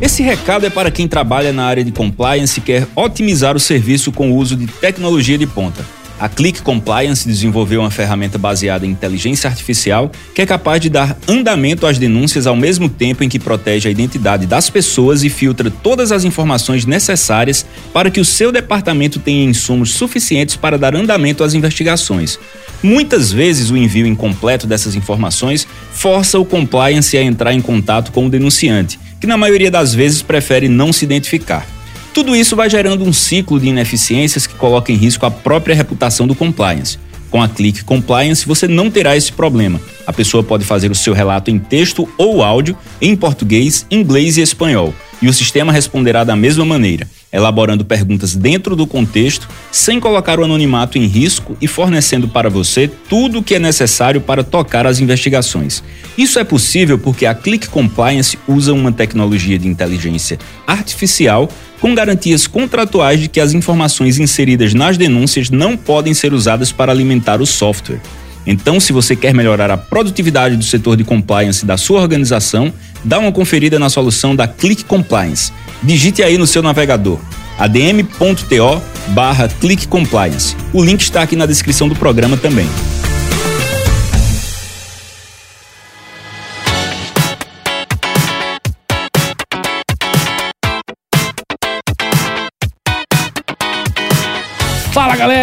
Esse recado é para quem trabalha na área de compliance e quer otimizar o serviço com o uso de tecnologia de ponta. A Click Compliance desenvolveu uma ferramenta baseada em inteligência artificial que é capaz de dar andamento às denúncias ao mesmo tempo em que protege a identidade das pessoas e filtra todas as informações necessárias para que o seu departamento tenha insumos suficientes para dar andamento às investigações. Muitas vezes o envio incompleto dessas informações força o compliance a entrar em contato com o denunciante, que na maioria das vezes prefere não se identificar. Tudo isso vai gerando um ciclo de ineficiências que coloca em risco a própria reputação do compliance. Com a Click Compliance, você não terá esse problema. A pessoa pode fazer o seu relato em texto ou áudio, em português, inglês e espanhol, e o sistema responderá da mesma maneira elaborando perguntas dentro do contexto, sem colocar o anonimato em risco e fornecendo para você tudo o que é necessário para tocar as investigações. Isso é possível porque a Click Compliance usa uma tecnologia de inteligência artificial com garantias contratuais de que as informações inseridas nas denúncias não podem ser usadas para alimentar o software. Então, se você quer melhorar a produtividade do setor de compliance da sua organização, dá uma conferida na solução da Click Compliance. Digite aí no seu navegador adm.to barra Click Compliance. O link está aqui na descrição do programa também.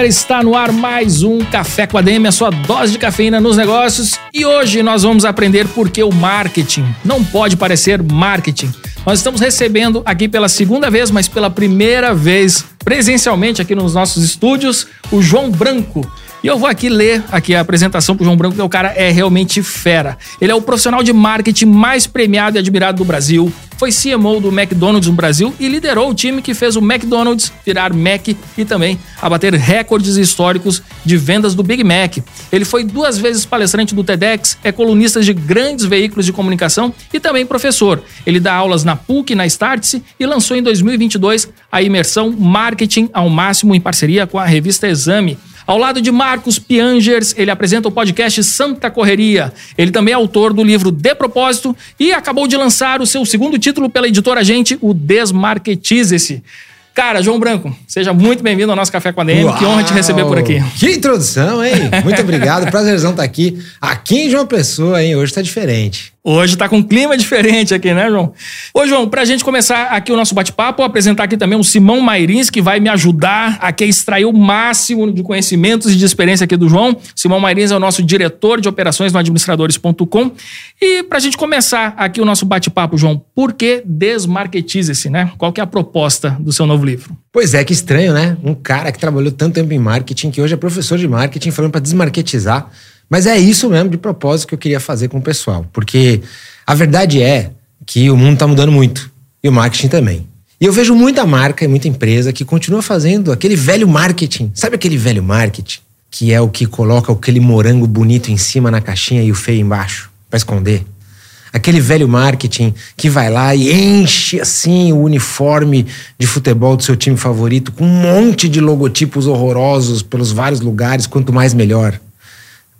Galera, está no ar mais um Café com a DM, a sua dose de cafeína nos negócios. E hoje nós vamos aprender por que o marketing não pode parecer marketing. Nós estamos recebendo aqui pela segunda vez, mas pela primeira vez presencialmente aqui nos nossos estúdios, o João Branco. E eu vou aqui ler aqui a apresentação pro João Branco, que o cara é realmente fera. Ele é o profissional de marketing mais premiado e admirado do Brasil. Foi CMO do McDonald's no Brasil e liderou o time que fez o McDonald's virar Mac e também abater recordes históricos de vendas do Big Mac. Ele foi duas vezes palestrante do TEDx, é colunista de grandes veículos de comunicação e também professor. Ele dá aulas na PUC, na Startse e lançou em 2022 a imersão Marketing ao Máximo em parceria com a revista Exame. Ao lado de Marcos Piangers, ele apresenta o podcast Santa Correria. Ele também é autor do livro De Propósito e acabou de lançar o seu segundo título pela editora Gente, o Desmarketize-se. Cara, João Branco, seja muito bem-vindo ao nosso Café com a DM. Uau, que honra te receber por aqui. Que introdução, hein? Muito obrigado. Prazerzão estar aqui. Aqui em João Pessoa, hein? Hoje está diferente. Hoje tá com um clima diferente aqui, né, João? Ô, João, pra gente começar aqui o nosso bate-papo, vou apresentar aqui também o Simão Mairins, que vai me ajudar aqui a extrair o máximo de conhecimentos e de experiência aqui do João. Simão Mairins é o nosso diretor de operações no administradores.com. E pra gente começar aqui o nosso bate-papo, João, por que desmarketize-se, né? Qual que é a proposta do seu novo livro? Pois é, que estranho, né? Um cara que trabalhou tanto tempo em marketing, que hoje é professor de marketing, falando para desmarketizar mas é isso mesmo de propósito que eu queria fazer com o pessoal. Porque a verdade é que o mundo está mudando muito. E o marketing também. E eu vejo muita marca e muita empresa que continua fazendo aquele velho marketing. Sabe aquele velho marketing? Que é o que coloca aquele morango bonito em cima na caixinha e o feio embaixo, para esconder. Aquele velho marketing que vai lá e enche assim o uniforme de futebol do seu time favorito com um monte de logotipos horrorosos pelos vários lugares, quanto mais melhor.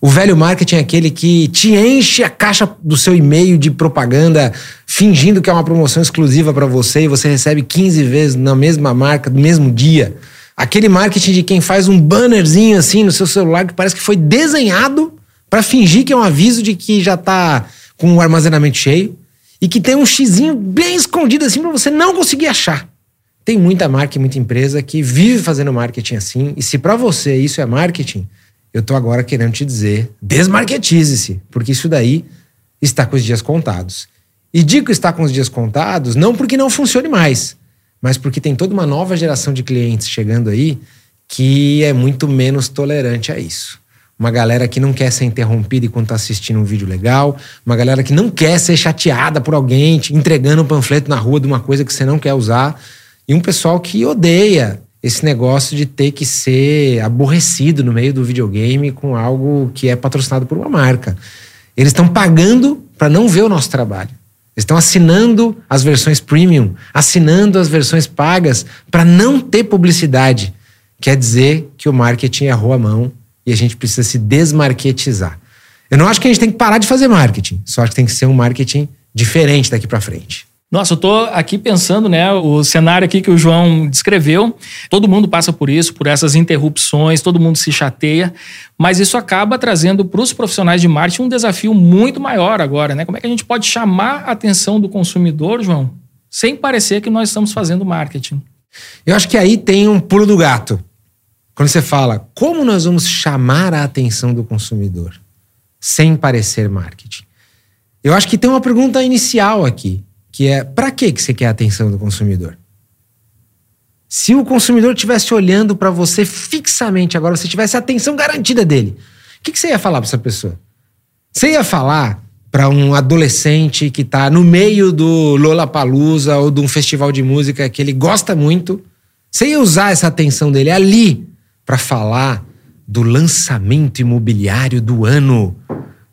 O velho marketing é aquele que te enche a caixa do seu e-mail de propaganda, fingindo que é uma promoção exclusiva para você e você recebe 15 vezes na mesma marca, no mesmo dia. Aquele marketing de quem faz um bannerzinho assim no seu celular que parece que foi desenhado para fingir que é um aviso de que já está com o armazenamento cheio e que tem um xizinho bem escondido assim para você não conseguir achar. Tem muita marca e muita empresa que vive fazendo marketing assim, e se para você isso é marketing, eu tô agora querendo te dizer, desmarketize-se, porque isso daí está com os dias contados. E digo está com os dias contados não porque não funcione mais, mas porque tem toda uma nova geração de clientes chegando aí que é muito menos tolerante a isso. Uma galera que não quer ser interrompida enquanto está assistindo um vídeo legal, uma galera que não quer ser chateada por alguém te entregando um panfleto na rua de uma coisa que você não quer usar, e um pessoal que odeia esse negócio de ter que ser aborrecido no meio do videogame com algo que é patrocinado por uma marca. Eles estão pagando para não ver o nosso trabalho. Eles estão assinando as versões premium, assinando as versões pagas para não ter publicidade. Quer dizer que o marketing errou a mão e a gente precisa se desmarketizar. Eu não acho que a gente tem que parar de fazer marketing, só acho que tem que ser um marketing diferente daqui para frente. Nossa, eu tô aqui pensando, né, o cenário aqui que o João descreveu. Todo mundo passa por isso, por essas interrupções, todo mundo se chateia, mas isso acaba trazendo para os profissionais de marketing um desafio muito maior agora, né? Como é que a gente pode chamar a atenção do consumidor, João, sem parecer que nós estamos fazendo marketing? Eu acho que aí tem um pulo do gato. Quando você fala, como nós vamos chamar a atenção do consumidor sem parecer marketing? Eu acho que tem uma pergunta inicial aqui, que é: para que você quer a atenção do consumidor? Se o consumidor estivesse olhando para você fixamente agora, você tivesse a atenção garantida dele, o que, que você ia falar para essa pessoa? Você ia falar para um adolescente que está no meio do Lollapalooza ou de um festival de música que ele gosta muito, você ia usar essa atenção dele ali para falar do lançamento imobiliário do ano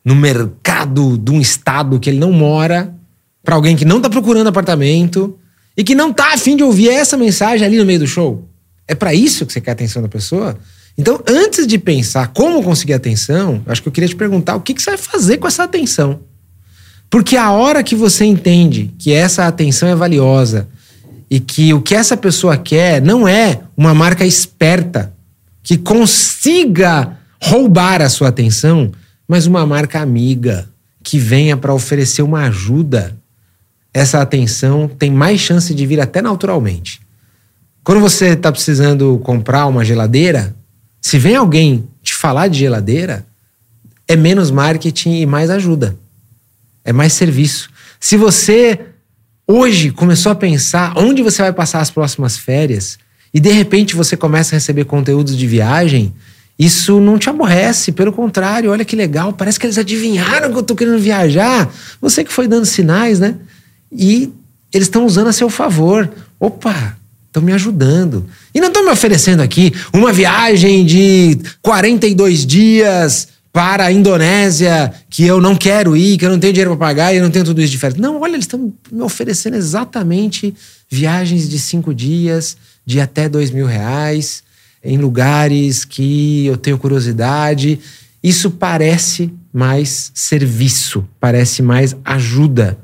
no mercado de um estado que ele não mora, para alguém que não está procurando apartamento e que não está afim de ouvir essa mensagem ali no meio do show. É para isso que você quer a atenção da pessoa? Então, antes de pensar como conseguir atenção, acho que eu queria te perguntar o que, que você vai fazer com essa atenção. Porque a hora que você entende que essa atenção é valiosa e que o que essa pessoa quer não é uma marca esperta que consiga roubar a sua atenção, mas uma marca amiga que venha para oferecer uma ajuda, essa atenção tem mais chance de vir até naturalmente. Quando você está precisando comprar uma geladeira, se vem alguém te falar de geladeira, é menos marketing e mais ajuda. É mais serviço. Se você hoje começou a pensar onde você vai passar as próximas férias, e de repente você começa a receber conteúdos de viagem, isso não te aborrece, pelo contrário, olha que legal, parece que eles adivinharam que eu tô querendo viajar. Você que foi dando sinais, né? E eles estão usando a seu favor. Opa, estão me ajudando. E não estão me oferecendo aqui uma viagem de 42 dias para a Indonésia que eu não quero ir, que eu não tenho dinheiro para pagar e eu não tenho tudo isso de férias. Não, olha, eles estão me oferecendo exatamente viagens de cinco dias de até dois mil reais em lugares que eu tenho curiosidade. Isso parece mais serviço, parece mais ajuda.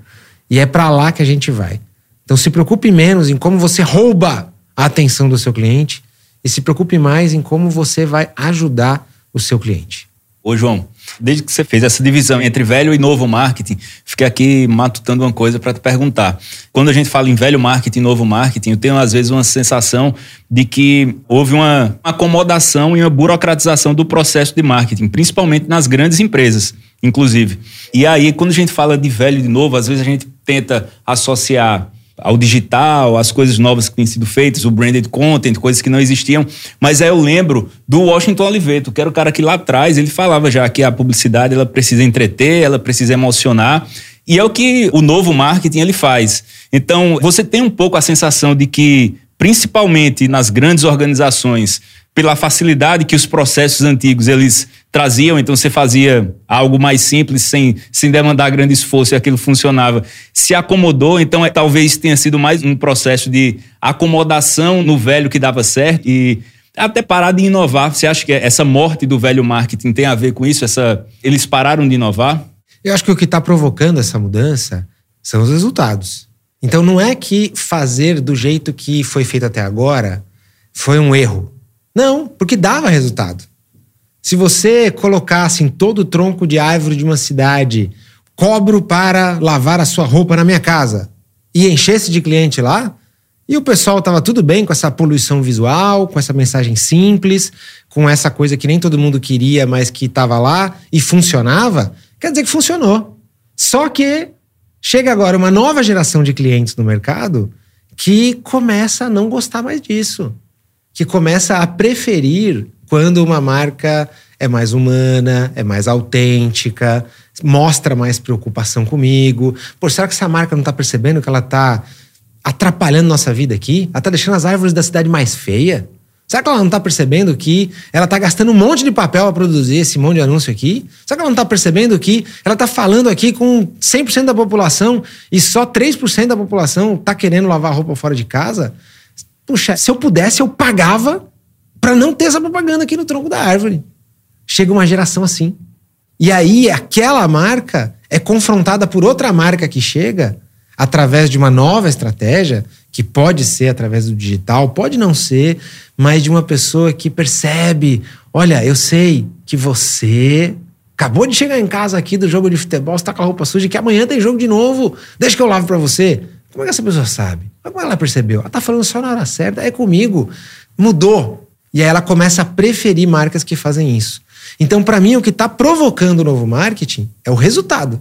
E é para lá que a gente vai. Então se preocupe menos em como você rouba a atenção do seu cliente e se preocupe mais em como você vai ajudar o seu cliente. Ô, João, desde que você fez essa divisão entre velho e novo marketing, fiquei aqui matutando uma coisa para te perguntar. Quando a gente fala em velho marketing e novo marketing, eu tenho às vezes uma sensação de que houve uma acomodação e uma burocratização do processo de marketing, principalmente nas grandes empresas, inclusive. E aí, quando a gente fala de velho e de novo, às vezes a gente tenta associar ao digital, as coisas novas que têm sido feitas, o branded content, coisas que não existiam. Mas aí eu lembro do Washington Oliveto, que era o cara que lá atrás ele falava já que a publicidade ela precisa entreter, ela precisa emocionar. E é o que o novo marketing ele faz. Então, você tem um pouco a sensação de que, principalmente nas grandes organizações, pela facilidade que os processos antigos eles traziam, então você fazia algo mais simples, sem, sem demandar grande esforço e aquilo funcionava. Se acomodou, então é, talvez tenha sido mais um processo de acomodação no velho que dava certo e até parar de inovar. Você acha que essa morte do velho marketing tem a ver com isso? Essa, eles pararam de inovar? Eu acho que o que está provocando essa mudança são os resultados. Então não é que fazer do jeito que foi feito até agora foi um erro. Não, porque dava resultado. Se você colocasse em todo o tronco de árvore de uma cidade, cobro para lavar a sua roupa na minha casa, e enchesse de cliente lá, e o pessoal estava tudo bem com essa poluição visual, com essa mensagem simples, com essa coisa que nem todo mundo queria, mas que estava lá e funcionava, quer dizer que funcionou. Só que chega agora uma nova geração de clientes no mercado que começa a não gostar mais disso que começa a preferir quando uma marca é mais humana, é mais autêntica, mostra mais preocupação comigo. Pô, será que essa marca não está percebendo que ela está atrapalhando nossa vida aqui? Ela está deixando as árvores da cidade mais feia? Será que ela não está percebendo que ela está gastando um monte de papel para produzir esse monte de anúncio aqui? Será que ela não está percebendo que ela está falando aqui com 100% da população e só 3% da população está querendo lavar roupa fora de casa? Puxa, se eu pudesse, eu pagava para não ter essa propaganda aqui no tronco da árvore. Chega uma geração assim. E aí, aquela marca é confrontada por outra marca que chega através de uma nova estratégia, que pode ser através do digital, pode não ser, mas de uma pessoa que percebe: olha, eu sei que você acabou de chegar em casa aqui do jogo de futebol, está com a roupa suja, que amanhã tem jogo de novo, deixa que eu lavo para você. Como é que essa pessoa sabe? Como ela percebeu? Ela tá falando só na hora certa, é comigo. Mudou. E aí ela começa a preferir marcas que fazem isso. Então, para mim, o que está provocando o novo marketing é o resultado.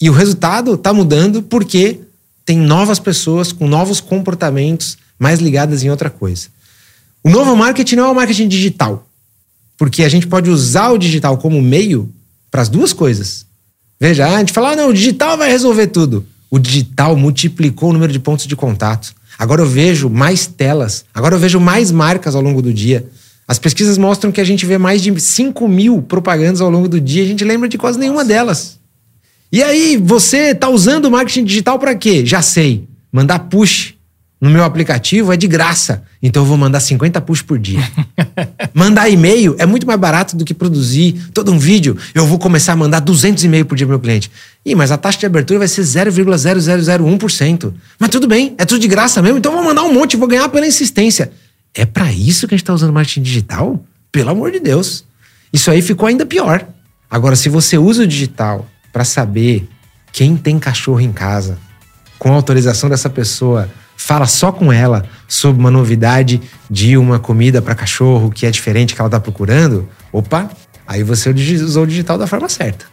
E o resultado está mudando porque tem novas pessoas com novos comportamentos mais ligadas em outra coisa. O novo marketing não é o marketing digital, porque a gente pode usar o digital como meio para as duas coisas. Veja, a gente fala, ah, não, o digital vai resolver tudo o digital multiplicou o número de pontos de contato. Agora eu vejo mais telas, agora eu vejo mais marcas ao longo do dia. As pesquisas mostram que a gente vê mais de 5 mil propagandas ao longo do dia e a gente lembra de quase nenhuma delas. E aí, você está usando o marketing digital para quê? Já sei. Mandar push no meu aplicativo é de graça. Então eu vou mandar 50 push por dia. mandar e-mail é muito mais barato do que produzir todo um vídeo. Eu vou começar a mandar 200 e-mails por dia pro meu cliente. Ih, mas a taxa de abertura vai ser 0,0001%. Mas tudo bem, é tudo de graça mesmo. Então eu vou mandar um monte, vou ganhar pela insistência. É para isso que a gente está usando marketing digital? Pelo amor de Deus. Isso aí ficou ainda pior. Agora, se você usa o digital para saber quem tem cachorro em casa, com autorização dessa pessoa, fala só com ela sobre uma novidade de uma comida para cachorro que é diferente que ela está procurando, opa, aí você usou o digital da forma certa.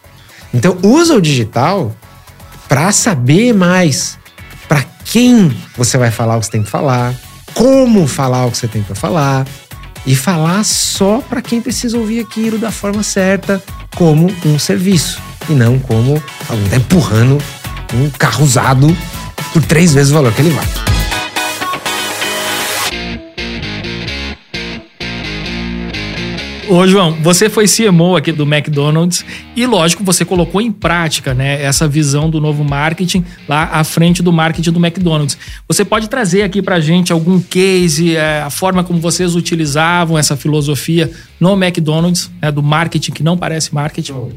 Então usa o digital para saber mais para quem você vai falar o que você tem que falar, como falar o que você tem para falar e falar só para quem precisa ouvir aquilo da forma certa, como um serviço e não como alguém tá empurrando um carro usado por três vezes o valor que ele vale. Ô, João, você foi CMO aqui do McDonald's e, lógico, você colocou em prática né, essa visão do novo marketing lá à frente do marketing do McDonald's. Você pode trazer aqui pra gente algum case, é, a forma como vocês utilizavam essa filosofia no McDonald's, né, do marketing que não parece marketing?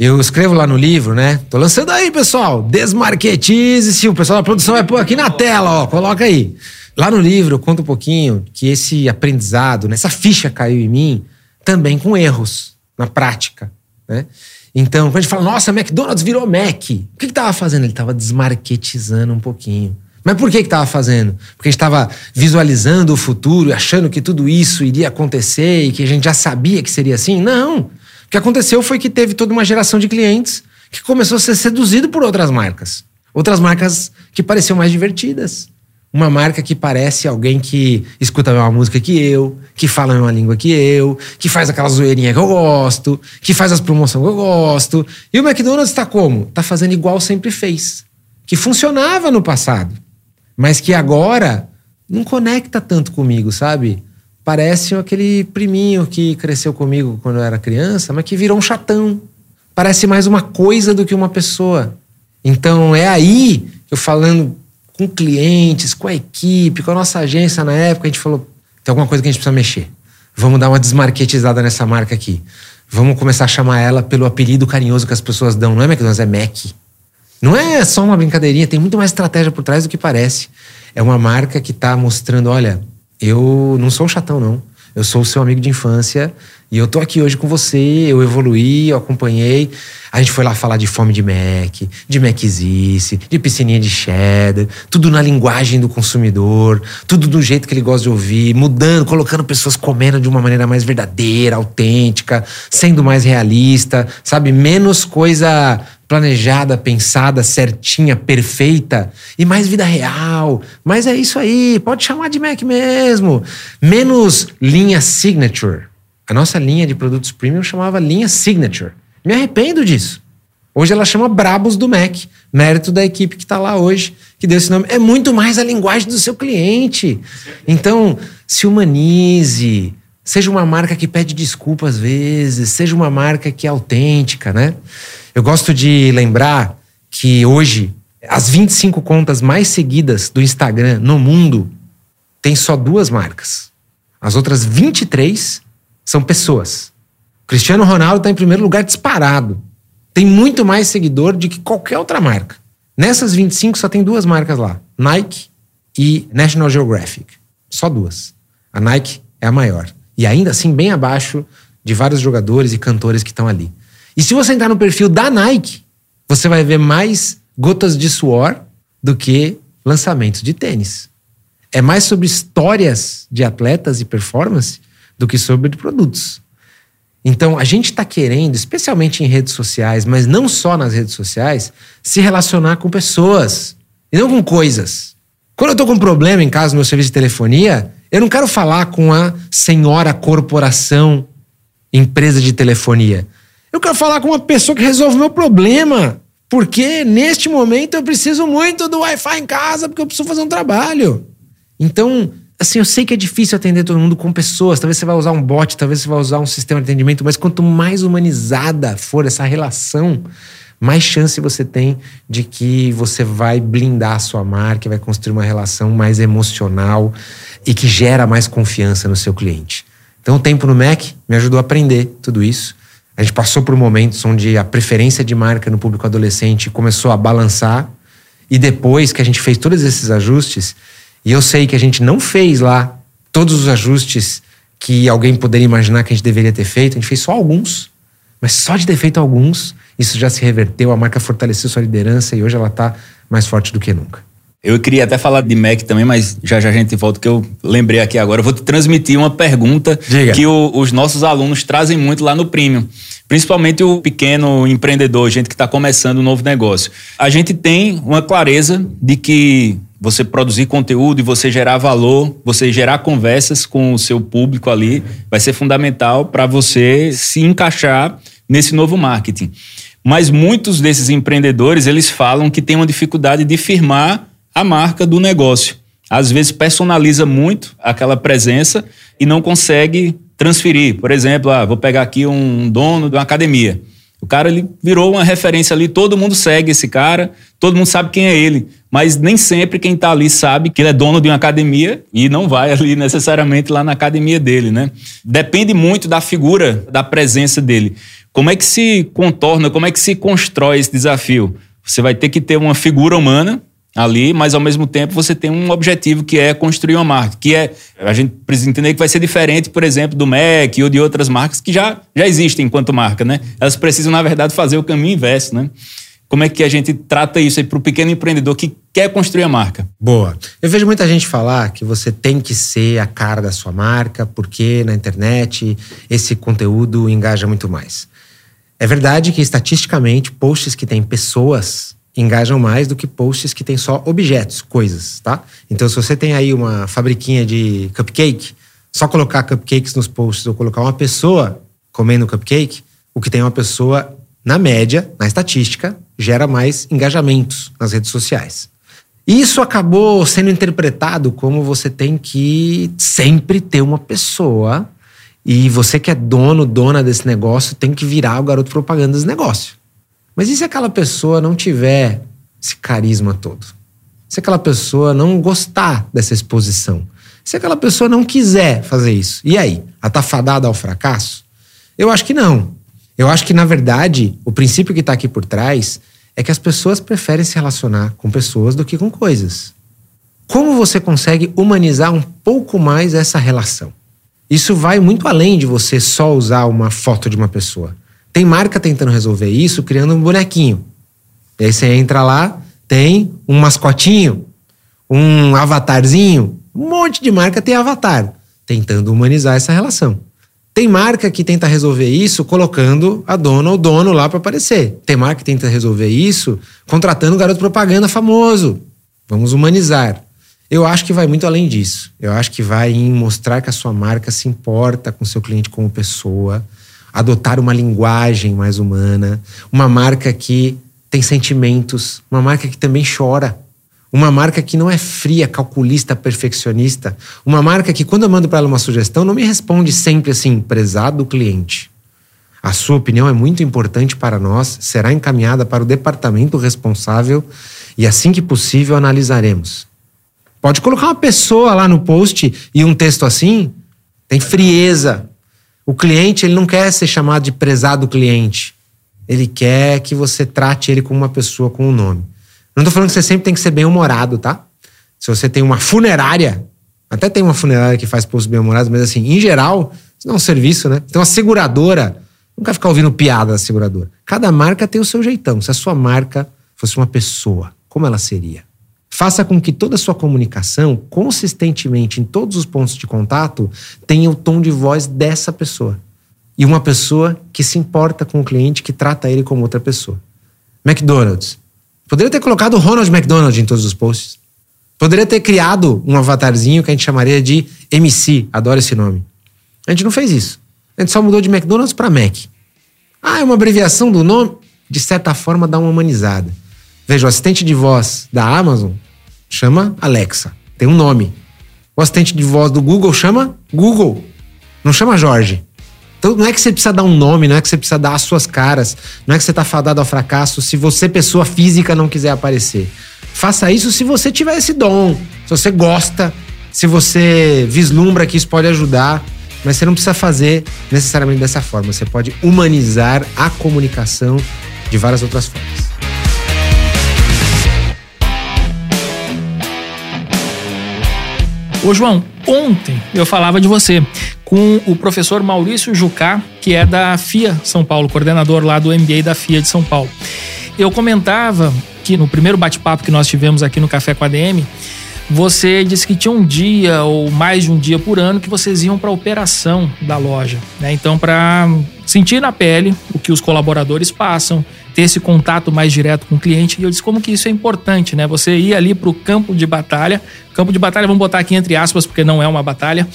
Eu escrevo lá no livro, né? Tô lançando aí, pessoal. Desmarketize-se. O pessoal da produção vai pôr aqui na tela, ó. Coloca aí. Lá no livro eu conto um pouquinho que esse aprendizado, né, essa ficha caiu em mim também com erros na prática. Né? Então, quando a gente fala, nossa, McDonald's virou Mac, o que estava fazendo? Ele estava desmarketizando um pouquinho. Mas por que estava fazendo? Porque a gente estava visualizando o futuro, achando que tudo isso iria acontecer e que a gente já sabia que seria assim? Não. O que aconteceu foi que teve toda uma geração de clientes que começou a ser seduzido por outras marcas. Outras marcas que pareciam mais divertidas uma marca que parece alguém que escuta a mesma música que eu, que fala a mesma língua que eu, que faz aquela zoeirinha que eu gosto, que faz as promoções que eu gosto. E o McDonald's está como? Está fazendo igual sempre fez. Que funcionava no passado, mas que agora não conecta tanto comigo, sabe? Parece aquele priminho que cresceu comigo quando eu era criança, mas que virou um chatão. Parece mais uma coisa do que uma pessoa. Então é aí, eu falando com clientes, com a equipe, com a nossa agência na época, a gente falou: tem alguma coisa que a gente precisa mexer. Vamos dar uma desmarketizada nessa marca aqui. Vamos começar a chamar ela pelo apelido carinhoso que as pessoas dão. Não é McDonald's, é Mac. Não é só uma brincadeirinha, tem muito mais estratégia por trás do que parece. É uma marca que está mostrando: olha, eu não sou um chatão, não. Eu sou o seu amigo de infância e eu tô aqui hoje com você, eu evoluí, eu acompanhei. A gente foi lá falar de fome de Mac, de Macizice, de piscininha de cheddar, tudo na linguagem do consumidor, tudo do jeito que ele gosta de ouvir, mudando, colocando pessoas comendo de uma maneira mais verdadeira, autêntica, sendo mais realista, sabe? Menos coisa planejada, pensada, certinha, perfeita e mais vida real. Mas é isso aí, pode chamar de Mac mesmo. Menos linha signature. A nossa linha de produtos premium chamava linha signature. Me arrependo disso. Hoje ela chama Brabos do Mac. Mérito da equipe que está lá hoje, que deu esse nome. É muito mais a linguagem do seu cliente. Então, se humanize, seja uma marca que pede desculpa às vezes, seja uma marca que é autêntica, né? Eu gosto de lembrar que hoje as 25 contas mais seguidas do Instagram no mundo tem só duas marcas. As outras 23 são pessoas. Cristiano Ronaldo está em primeiro lugar disparado. Tem muito mais seguidor do que qualquer outra marca. Nessas 25 só tem duas marcas lá: Nike e National Geographic. Só duas. A Nike é a maior. E ainda assim, bem abaixo de vários jogadores e cantores que estão ali. E se você entrar no perfil da Nike, você vai ver mais gotas de suor do que lançamentos de tênis. É mais sobre histórias de atletas e performance do que sobre produtos. Então, a gente está querendo, especialmente em redes sociais, mas não só nas redes sociais, se relacionar com pessoas e não com coisas. Quando eu estou com um problema em casa no meu serviço de telefonia, eu não quero falar com a senhora corporação, empresa de telefonia. Eu quero falar com uma pessoa que resolve o meu problema. Porque neste momento eu preciso muito do Wi-Fi em casa, porque eu preciso fazer um trabalho. Então, assim, eu sei que é difícil atender todo mundo com pessoas. Talvez você vai usar um bot, talvez você vai usar um sistema de atendimento, mas quanto mais humanizada for essa relação, mais chance você tem de que você vai blindar a sua marca, vai construir uma relação mais emocional e que gera mais confiança no seu cliente. Então, o tempo no Mac me ajudou a aprender tudo isso. A gente passou por momentos onde a preferência de marca no público adolescente começou a balançar. E depois que a gente fez todos esses ajustes, e eu sei que a gente não fez lá todos os ajustes que alguém poderia imaginar que a gente deveria ter feito, a gente fez só alguns, mas só de ter feito alguns, isso já se reverteu, a marca fortaleceu sua liderança e hoje ela está mais forte do que nunca. Eu queria até falar de Mac também, mas já já a gente volta que eu lembrei aqui agora. Eu vou te transmitir uma pergunta Diga. que o, os nossos alunos trazem muito lá no Premium. Principalmente o pequeno empreendedor, gente que está começando um novo negócio. A gente tem uma clareza de que você produzir conteúdo e você gerar valor, você gerar conversas com o seu público ali, vai ser fundamental para você se encaixar nesse novo marketing. Mas muitos desses empreendedores, eles falam que tem uma dificuldade de firmar a marca do negócio. Às vezes personaliza muito aquela presença e não consegue transferir. Por exemplo, ah, vou pegar aqui um dono de uma academia. O cara ele virou uma referência ali, todo mundo segue esse cara, todo mundo sabe quem é ele, mas nem sempre quem está ali sabe que ele é dono de uma academia e não vai ali necessariamente lá na academia dele, né? Depende muito da figura, da presença dele. Como é que se contorna, como é que se constrói esse desafio? Você vai ter que ter uma figura humana ali, mas ao mesmo tempo você tem um objetivo que é construir uma marca, que é a gente precisa entender que vai ser diferente, por exemplo, do Mac ou de outras marcas que já, já existem enquanto marca, né? Elas precisam na verdade fazer o caminho inverso, né? Como é que a gente trata isso aí para o pequeno empreendedor que quer construir a marca? Boa. Eu vejo muita gente falar que você tem que ser a cara da sua marca, porque na internet esse conteúdo engaja muito mais. É verdade que estatisticamente posts que têm pessoas engajam mais do que posts que têm só objetos, coisas, tá? Então, se você tem aí uma fabriquinha de cupcake, só colocar cupcakes nos posts ou colocar uma pessoa comendo cupcake, o que tem uma pessoa, na média, na estatística, gera mais engajamentos nas redes sociais. Isso acabou sendo interpretado como você tem que sempre ter uma pessoa e você que é dono, dona desse negócio, tem que virar o garoto propaganda desse negócio. Mas e se aquela pessoa não tiver esse carisma todo? Se aquela pessoa não gostar dessa exposição? Se aquela pessoa não quiser fazer isso? E aí? Ela tá fadada ao fracasso? Eu acho que não. Eu acho que, na verdade, o princípio que está aqui por trás é que as pessoas preferem se relacionar com pessoas do que com coisas. Como você consegue humanizar um pouco mais essa relação? Isso vai muito além de você só usar uma foto de uma pessoa. Tem marca tentando resolver isso criando um bonequinho. E aí você entra lá, tem um mascotinho, um avatarzinho. Um monte de marca tem avatar, tentando humanizar essa relação. Tem marca que tenta resolver isso colocando a dona ou dono lá para aparecer. Tem marca que tenta resolver isso contratando um garoto propaganda famoso. Vamos humanizar. Eu acho que vai muito além disso. Eu acho que vai em mostrar que a sua marca se importa com seu cliente como pessoa, adotar uma linguagem mais humana, uma marca que tem sentimentos, uma marca que também chora. Uma marca que não é fria, calculista, perfeccionista. Uma marca que, quando eu mando para ela uma sugestão, não me responde sempre assim, prezado cliente. A sua opinião é muito importante para nós, será encaminhada para o departamento responsável e, assim que possível, analisaremos. Pode colocar uma pessoa lá no post e um texto assim, tem frieza. O cliente ele não quer ser chamado de prezado cliente. Ele quer que você trate ele como uma pessoa com um nome. Não estou falando que você sempre tem que ser bem-humorado, tá? Se você tem uma funerária, até tem uma funerária que faz posts bem-humorados, mas assim, em geral, isso não é um serviço, né? Então, a seguradora, quer ficar ouvindo piada da seguradora. Cada marca tem o seu jeitão. Se a sua marca fosse uma pessoa, como ela seria? Faça com que toda a sua comunicação, consistentemente em todos os pontos de contato, tenha o tom de voz dessa pessoa. E uma pessoa que se importa com o cliente, que trata ele como outra pessoa. McDonald's. Poderia ter colocado Ronald McDonald em todos os posts. Poderia ter criado um avatarzinho que a gente chamaria de MC. Adoro esse nome. A gente não fez isso. A gente só mudou de McDonald's para Mac. Ah, é uma abreviação do nome? De certa forma, dá uma humanizada. Veja, o assistente de voz da Amazon chama Alexa. Tem um nome. O assistente de voz do Google chama Google. Não chama Jorge. Então não é que você precisa dar um nome, não é que você precisa dar as suas caras, não é que você está fadado ao fracasso se você, pessoa física, não quiser aparecer. Faça isso se você tiver esse dom, se você gosta, se você vislumbra que isso pode ajudar, mas você não precisa fazer necessariamente dessa forma. Você pode humanizar a comunicação de várias outras formas. Ô João, ontem eu falava de você com o professor Maurício Jucá, que é da FIA São Paulo, coordenador lá do MBA da FIA de São Paulo. Eu comentava que no primeiro bate-papo que nós tivemos aqui no Café com a DM, você disse que tinha um dia ou mais de um dia por ano que vocês iam para a operação da loja. Né? Então, para sentir na pele o que os colaboradores passam, ter esse contato mais direto com o cliente. E eu disse como que isso é importante, né? Você ir ali para o campo de batalha, campo de batalha, vamos botar aqui entre aspas, porque não é uma batalha.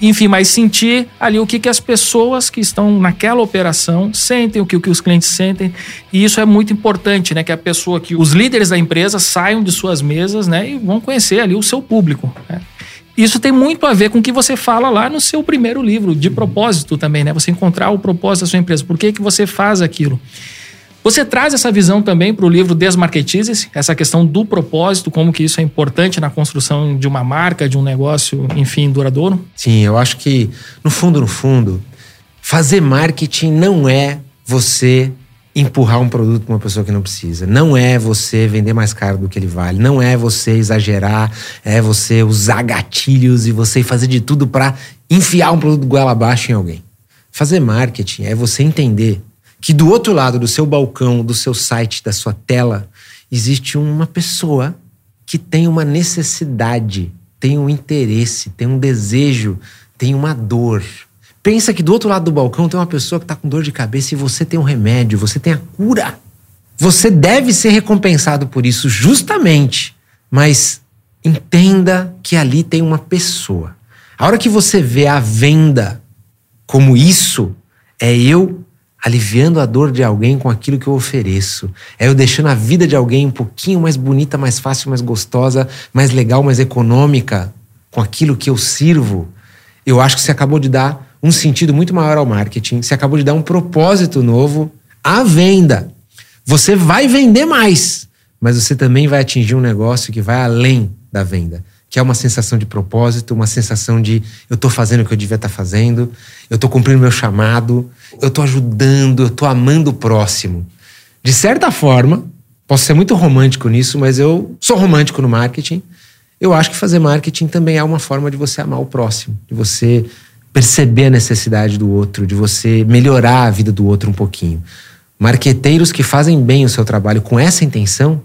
Enfim, mas sentir ali o que, que as pessoas que estão naquela operação sentem, o que, o que os clientes sentem. E isso é muito importante, né? Que a pessoa, que os líderes da empresa saiam de suas mesas, né? E vão conhecer ali o seu público. Né? Isso tem muito a ver com o que você fala lá no seu primeiro livro, de propósito também, né? Você encontrar o propósito da sua empresa. Por que, que você faz aquilo? Você traz essa visão também para o livro Desmarketize-se, essa questão do propósito, como que isso é importante na construção de uma marca, de um negócio, enfim, duradouro? Sim, eu acho que, no fundo, no fundo, fazer marketing não é você empurrar um produto para uma pessoa que não precisa. Não é você vender mais caro do que ele vale. Não é você exagerar. É você usar gatilhos e você fazer de tudo para enfiar um produto goela abaixo em alguém. Fazer marketing é você entender que do outro lado do seu balcão, do seu site, da sua tela, existe uma pessoa que tem uma necessidade, tem um interesse, tem um desejo, tem uma dor. Pensa que do outro lado do balcão tem uma pessoa que está com dor de cabeça e você tem um remédio, você tem a cura. Você deve ser recompensado por isso, justamente. Mas entenda que ali tem uma pessoa. A hora que você vê a venda como isso, é eu aliviando a dor de alguém com aquilo que eu ofereço. É eu deixando a vida de alguém um pouquinho mais bonita, mais fácil, mais gostosa, mais legal, mais econômica com aquilo que eu sirvo. Eu acho que você acabou de dar um sentido muito maior ao marketing, você acabou de dar um propósito novo à venda. Você vai vender mais, mas você também vai atingir um negócio que vai além da venda, que é uma sensação de propósito, uma sensação de eu estou fazendo o que eu devia estar tá fazendo, eu estou cumprindo meu chamado, eu estou ajudando, eu estou amando o próximo. De certa forma, posso ser muito romântico nisso, mas eu sou romântico no marketing. Eu acho que fazer marketing também é uma forma de você amar o próximo, de você perceber a necessidade do outro, de você melhorar a vida do outro um pouquinho. Marqueteiros que fazem bem o seu trabalho com essa intenção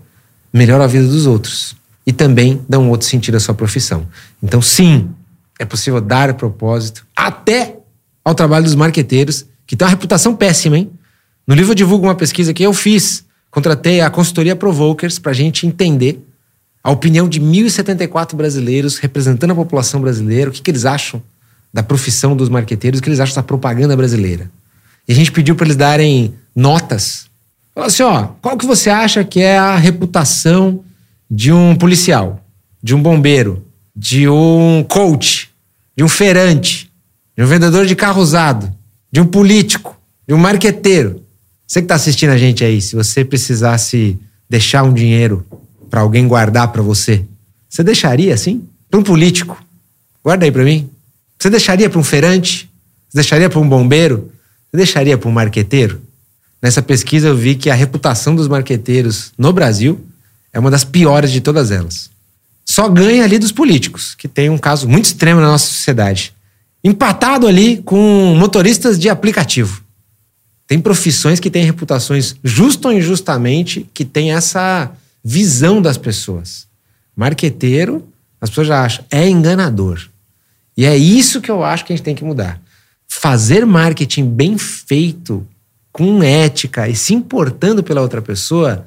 melhoram a vida dos outros e também dão outro sentido à sua profissão. Então, sim, é possível dar propósito até ao trabalho dos marqueteiros, que tem uma reputação péssima, hein? No livro eu divulgo uma pesquisa que eu fiz. Contratei a consultoria Provokers para a gente entender a opinião de 1.074 brasileiros representando a população brasileira, o que, que eles acham da profissão dos marqueteiros, o que eles acham da propaganda brasileira. E a gente pediu para eles darem notas Fala assim, ó, qual que você acha que é a reputação de um policial, de um bombeiro, de um coach, de um feirante, de um vendedor de carro usado, de um político, de um marqueteiro? Você que está assistindo a gente aí, se você precisasse deixar um dinheiro para alguém guardar para você, você deixaria assim? Para um político? Guarda aí para mim. Você deixaria para um feirante? Você deixaria para um bombeiro? Você deixaria para um marqueteiro? Nessa pesquisa eu vi que a reputação dos marqueteiros no Brasil é uma das piores de todas elas. Só ganha ali dos políticos, que tem um caso muito extremo na nossa sociedade. Empatado ali com motoristas de aplicativo. Tem profissões que têm reputações, justo ou injustamente, que tem essa visão das pessoas. Marqueteiro, as pessoas já acham, é enganador. E é isso que eu acho que a gente tem que mudar. Fazer marketing bem feito, com ética e se importando pela outra pessoa,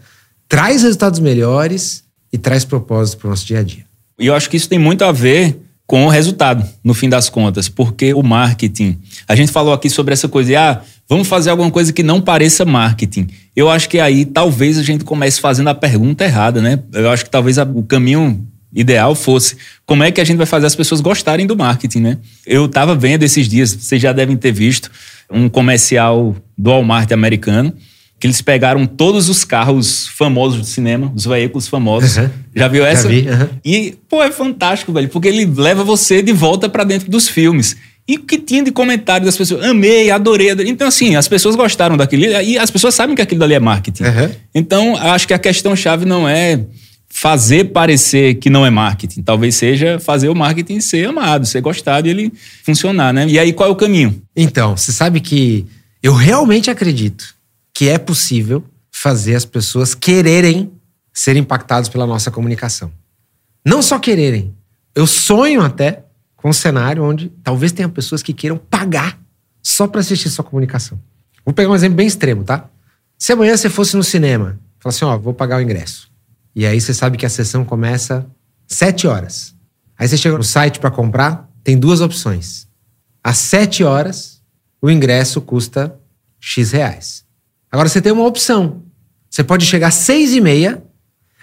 traz resultados melhores e traz propósito para o nosso dia a dia. E eu acho que isso tem muito a ver com o resultado, no fim das contas, porque o marketing. A gente falou aqui sobre essa coisa de, ah, vamos fazer alguma coisa que não pareça marketing. Eu acho que aí talvez a gente comece fazendo a pergunta errada, né? Eu acho que talvez o caminho ideal fosse como é que a gente vai fazer as pessoas gostarem do marketing, né? Eu estava vendo esses dias, vocês já devem ter visto, um comercial do Walmart americano, que eles pegaram todos os carros famosos do cinema, os veículos famosos. Uhum. Já viu essa? Já vi, uhum. E, pô, é fantástico, velho, porque ele leva você de volta para dentro dos filmes. E o que tinha de comentário das pessoas? Amei, adorei, adorei. Então, assim, as pessoas gostaram daquilo. E as pessoas sabem que aquilo dali é marketing. Uhum. Então, acho que a questão-chave não é fazer parecer que não é marketing. Talvez seja fazer o marketing ser amado, ser gostado e ele funcionar, né? E aí, qual é o caminho? Então, você sabe que eu realmente acredito que é possível fazer as pessoas quererem ser impactados pela nossa comunicação. Não só quererem. Eu sonho até com um cenário onde talvez tenha pessoas que queiram pagar só para assistir sua comunicação. Vou pegar um exemplo bem extremo, tá? Se amanhã você fosse no cinema, fala assim, ó, vou pagar o ingresso. E aí você sabe que a sessão começa sete horas. Aí você chega no site para comprar, tem duas opções. Às sete horas, o ingresso custa X reais. Agora você tem uma opção. Você pode chegar às seis e meia,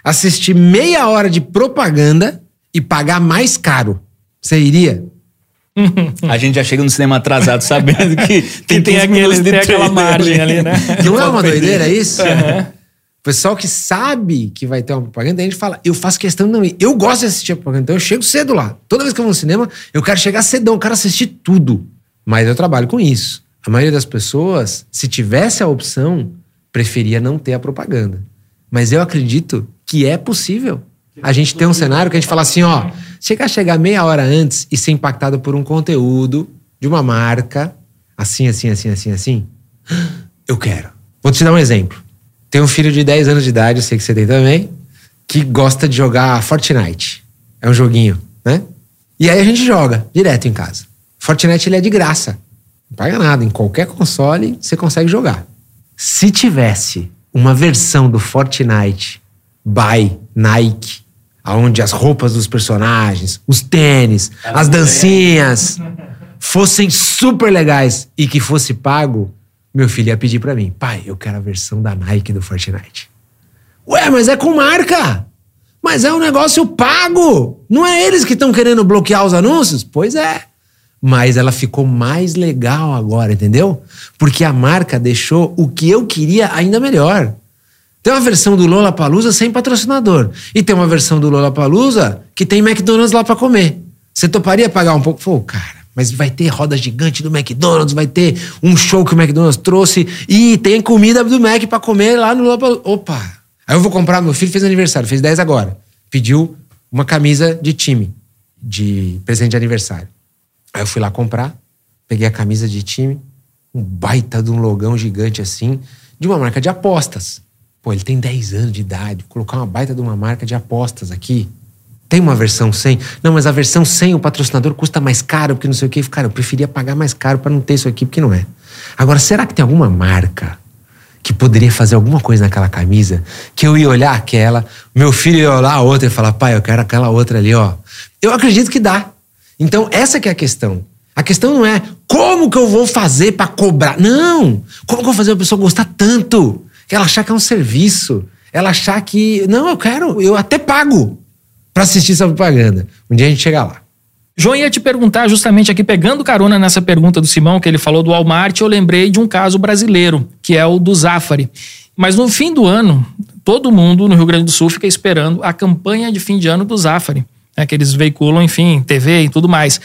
assistir meia hora de propaganda e pagar mais caro. Você iria? A gente já chega no cinema atrasado sabendo que tem, tem, aquele, tem aquela margem ali, né? Não é uma doideira isso? Uhum. O pessoal que sabe que vai ter uma propaganda, a gente fala, eu faço questão de não ir. Eu gosto de assistir a propaganda, então eu chego cedo lá. Toda vez que eu vou no cinema, eu quero chegar cedão, eu quero assistir tudo. Mas eu trabalho com isso. A maioria das pessoas, se tivesse a opção, preferia não ter a propaganda. Mas eu acredito que é possível. A gente tem um cenário que a gente fala assim, ó, chegar a chegar meia hora antes e ser impactado por um conteúdo de uma marca, assim, assim, assim, assim, assim, eu quero. Vou te dar um exemplo. Tem um filho de 10 anos de idade, eu sei que você tem também, que gosta de jogar Fortnite. É um joguinho, né? E aí a gente joga direto em casa. Fortnite ele é de graça. Não paga nada. Em qualquer console você consegue jogar. Se tivesse uma versão do Fortnite by Nike onde as roupas dos personagens, os tênis, as dancinhas fossem super legais e que fosse pago, meu filho ia pedir para mim, pai, eu quero a versão da Nike do Fortnite. Ué, mas é com marca. Mas é um negócio pago. Não é eles que estão querendo bloquear os anúncios? Pois é. Mas ela ficou mais legal agora, entendeu? Porque a marca deixou o que eu queria ainda melhor. Tem uma versão do Lola Palusa sem patrocinador. E tem uma versão do Lola Palusa que tem McDonald's lá para comer. Você toparia pagar um pouco? Pô, cara, mas vai ter roda gigante do McDonald's, vai ter um show que o McDonald's trouxe e tem comida do Mac para comer lá no Lola Palusa. Opa! Aí eu vou comprar, meu filho fez aniversário, fez 10 agora. Pediu uma camisa de time, de presente de aniversário. Aí eu fui lá comprar, peguei a camisa de time, um baita de um logão gigante assim, de uma marca de apostas. Pô, ele tem 10 anos de idade, colocar uma baita de uma marca de apostas aqui. Tem uma versão 100? Não, mas a versão 100 o patrocinador custa mais caro, porque não sei o quê. Cara, eu preferia pagar mais caro para não ter isso aqui, porque não é. Agora, será que tem alguma marca que poderia fazer alguma coisa naquela camisa que eu ia olhar aquela, meu filho ia olhar a outra e falar, pai, eu quero aquela outra ali, ó. Eu acredito que dá. Então, essa que é a questão. A questão não é como que eu vou fazer para cobrar. Não! Como que eu vou fazer a pessoa gostar tanto? ela achar que é um serviço, ela achar que, não, eu quero, eu até pago para assistir essa propaganda. Um dia a gente chega lá. João ia te perguntar justamente aqui, pegando carona nessa pergunta do Simão, que ele falou do Walmart, eu lembrei de um caso brasileiro, que é o do Zafari. Mas no fim do ano, todo mundo no Rio Grande do Sul fica esperando a campanha de fim de ano do Zafari. Né, que eles veiculam, enfim, TV e tudo mais.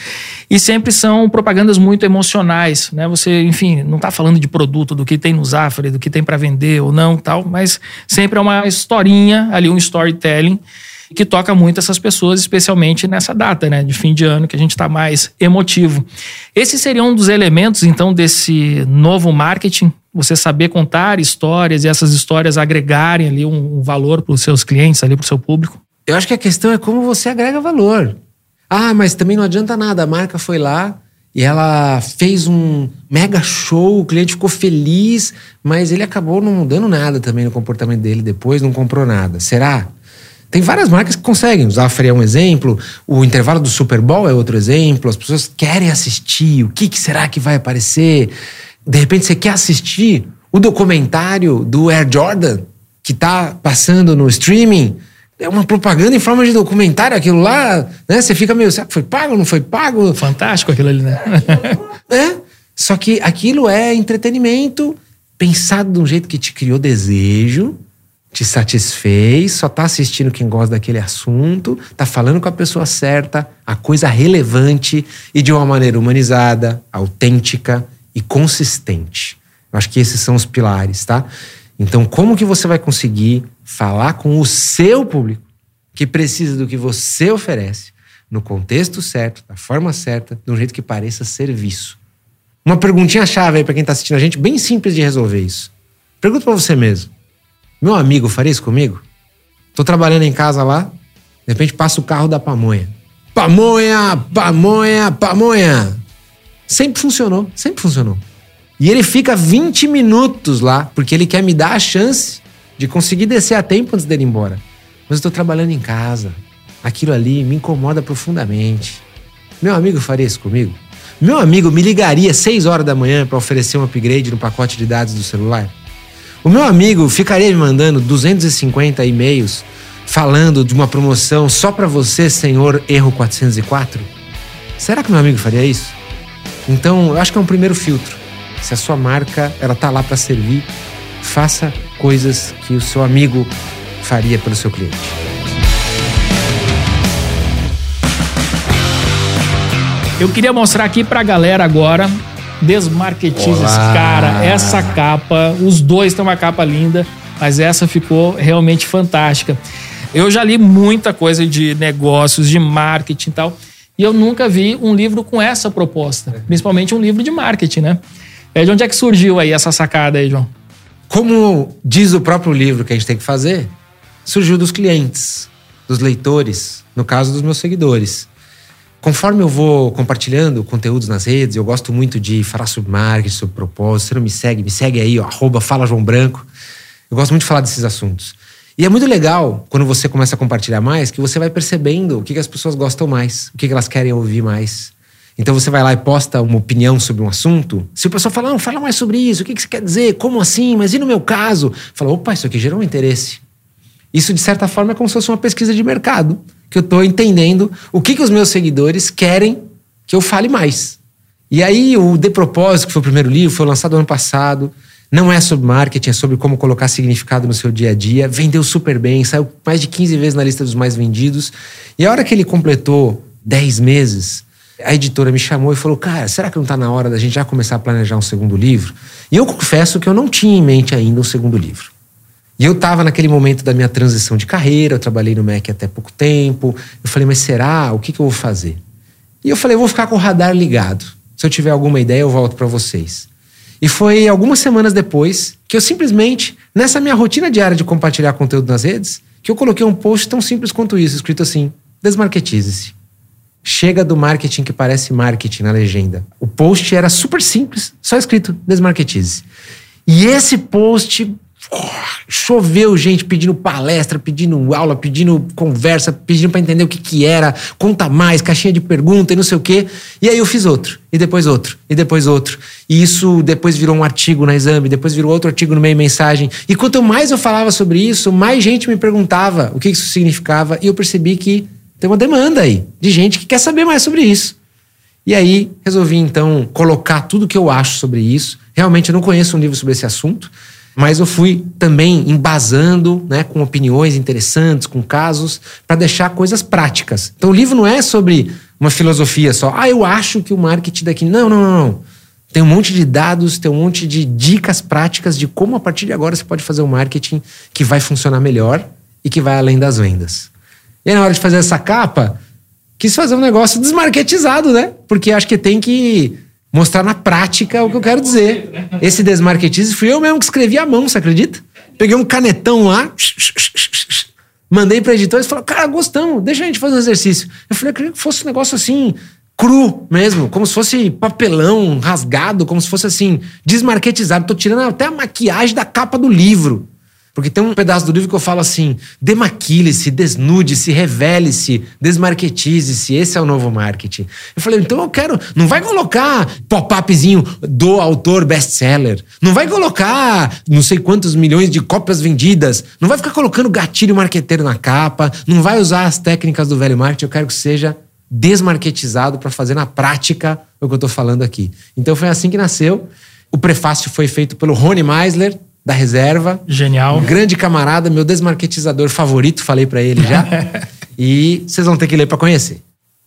E sempre são propagandas muito emocionais, né? Você, enfim, não está falando de produto, do que tem no Zafari, do que tem para vender ou não, tal, mas sempre é uma historinha ali, um storytelling que toca muito essas pessoas, especialmente nessa data, né, de fim de ano, que a gente está mais emotivo. Esse seria um dos elementos, então, desse novo marketing, você saber contar histórias e essas histórias agregarem ali um, valor para os seus clientes, ali para o seu público? Eu acho que a questão é como você agrega valor. Ah, mas também não adianta nada. A marca foi lá e ela fez um mega show, o cliente ficou feliz, mas ele acabou não mudando nada também no comportamento dele depois, não comprou nada. Será? Tem várias marcas que conseguem. O Zafre é um exemplo, o intervalo do Super Bowl é outro exemplo. As pessoas querem assistir. O que, que será que vai aparecer? De repente você quer assistir o documentário do Air Jordan, que está passando no streaming. É uma propaganda em forma de documentário, aquilo lá, né? Você fica meio, será que foi pago, ou não foi pago? Fantástico aquilo ali, né? é. Só que aquilo é entretenimento pensado de um jeito que te criou desejo, te satisfez, só tá assistindo quem gosta daquele assunto, tá falando com a pessoa certa, a coisa relevante e de uma maneira humanizada, autêntica e consistente. Eu acho que esses são os pilares, tá? Então, como que você vai conseguir falar com o seu público que precisa do que você oferece no contexto certo, da forma certa, de um jeito que pareça serviço? Uma perguntinha chave aí para quem está assistindo a gente, bem simples de resolver isso. Pergunta para você mesmo. Meu amigo faria isso comigo? Tô trabalhando em casa lá, de repente passa o carro da pamonha. Pamonha, pamonha, pamonha. Sempre funcionou, sempre funcionou. E ele fica 20 minutos lá, porque ele quer me dar a chance de conseguir descer a tempo antes dele ir embora. Mas eu tô trabalhando em casa. Aquilo ali me incomoda profundamente. Meu amigo faria isso comigo? Meu amigo me ligaria 6 horas da manhã para oferecer um upgrade no pacote de dados do celular? O meu amigo ficaria me mandando 250 e-mails falando de uma promoção só para você, senhor erro 404? Será que meu amigo faria isso? Então, eu acho que é um primeiro filtro. Se a sua marca, ela tá lá para servir, faça coisas que o seu amigo faria pelo seu cliente. Eu queria mostrar aqui para a galera agora Desmarketizes, cara, essa capa, os dois têm uma capa linda, mas essa ficou realmente fantástica. Eu já li muita coisa de negócios, de marketing e tal, e eu nunca vi um livro com essa proposta, principalmente um livro de marketing, né? É de onde é que surgiu aí essa sacada aí, João? Como diz o próprio livro que a gente tem que fazer, surgiu dos clientes, dos leitores, no caso dos meus seguidores. Conforme eu vou compartilhando conteúdos nas redes, eu gosto muito de falar sobre marketing, sobre propósito. Você não me segue, me segue aí, ó, arroba Fala João Branco. Eu gosto muito de falar desses assuntos. E é muito legal quando você começa a compartilhar mais, que você vai percebendo o que, que as pessoas gostam mais, o que, que elas querem ouvir mais. Então você vai lá e posta uma opinião sobre um assunto. Se o pessoal fala, não, fala mais sobre isso, o que, que você quer dizer? Como assim? Mas e no meu caso? Fala, opa, isso aqui gerou um interesse. Isso, de certa forma, é como se fosse uma pesquisa de mercado que eu estou entendendo o que, que os meus seguidores querem que eu fale mais. E aí, o De Propósito, que foi o primeiro livro, foi lançado ano passado. Não é sobre marketing, é sobre como colocar significado no seu dia a dia. Vendeu super bem, saiu mais de 15 vezes na lista dos mais vendidos. E a hora que ele completou 10 meses, a editora me chamou e falou: Cara, será que não está na hora da gente já começar a planejar um segundo livro? E eu confesso que eu não tinha em mente ainda um segundo livro. E eu estava naquele momento da minha transição de carreira, eu trabalhei no MEC até pouco tempo. Eu falei, mas será? O que, que eu vou fazer? E eu falei, eu vou ficar com o radar ligado. Se eu tiver alguma ideia, eu volto para vocês. E foi algumas semanas depois que eu simplesmente, nessa minha rotina diária de compartilhar conteúdo nas redes, que eu coloquei um post tão simples quanto isso, escrito assim: desmarketize-se. Chega do marketing que parece marketing na legenda. O post era super simples, só escrito desmarketize. E esse post choveu gente pedindo palestra, pedindo aula, pedindo conversa, pedindo para entender o que que era, conta mais, caixinha de pergunta e não sei o quê. E aí eu fiz outro, e depois outro, e depois outro. E isso depois virou um artigo na exame, depois virou outro artigo no meio mensagem. E quanto mais eu falava sobre isso, mais gente me perguntava o que isso significava, e eu percebi que tem uma demanda aí de gente que quer saber mais sobre isso. E aí resolvi então colocar tudo que eu acho sobre isso. Realmente eu não conheço um livro sobre esse assunto, mas eu fui também embasando, né, com opiniões interessantes, com casos, para deixar coisas práticas. Então o livro não é sobre uma filosofia só. Ah, eu acho que o marketing daqui. Não, não, não, não. Tem um monte de dados, tem um monte de dicas práticas de como a partir de agora você pode fazer um marketing que vai funcionar melhor e que vai além das vendas. E aí, na hora de fazer essa capa, quis fazer um negócio desmarketizado, né? Porque acho que tem que mostrar na prática o que eu quero dizer. Esse desmarketize fui eu mesmo que escrevi à mão, você acredita? Peguei um canetão lá, mandei para editores e falou: Cara, gostamos, deixa a gente fazer um exercício. Eu falei: Eu queria que fosse um negócio assim, cru mesmo, como se fosse papelão rasgado, como se fosse assim, desmarketizado. Tô tirando até a maquiagem da capa do livro. Porque tem um pedaço do livro que eu falo assim: demaquile-se, desnude-se, revele-se, desmarketize-se. Esse é o novo marketing. Eu falei, então eu quero. Não vai colocar pop-upzinho do autor best-seller. Não vai colocar não sei quantos milhões de cópias vendidas. Não vai ficar colocando gatilho marqueteiro na capa. Não vai usar as técnicas do velho marketing. Eu quero que seja desmarketizado para fazer na prática o que eu estou falando aqui. Então foi assim que nasceu. O prefácio foi feito pelo Rony Meisler, da reserva. Genial. Um grande camarada, meu desmarketizador favorito, falei para ele já. e vocês vão ter que ler para conhecer.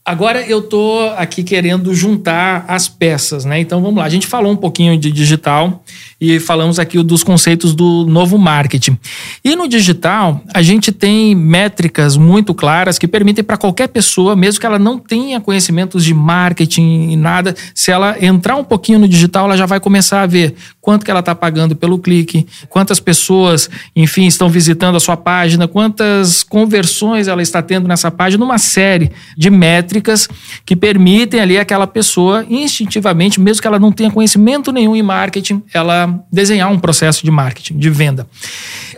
Agora eu tô aqui querendo juntar as peças, né? Então vamos lá. A gente falou um pouquinho de digital e falamos aqui dos conceitos do novo marketing. E no digital, a gente tem métricas muito claras que permitem para qualquer pessoa, mesmo que ela não tenha conhecimentos de marketing e nada, se ela entrar um pouquinho no digital, ela já vai começar a ver quanto que ela está pagando pelo clique, quantas pessoas, enfim, estão visitando a sua página, quantas conversões ela está tendo nessa página, uma série de métricas que permitem ali aquela pessoa instintivamente, mesmo que ela não tenha conhecimento nenhum em marketing, ela desenhar um processo de marketing, de venda.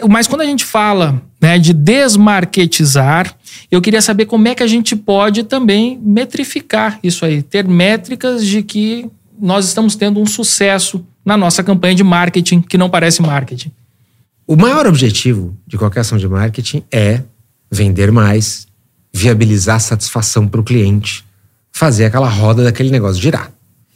Mas quando a gente fala né, de desmarketizar, eu queria saber como é que a gente pode também metrificar isso aí, ter métricas de que nós estamos tendo um sucesso na nossa campanha de marketing que não parece marketing. O maior objetivo de qualquer ação de marketing é vender mais, viabilizar satisfação para o cliente, fazer aquela roda daquele negócio girar.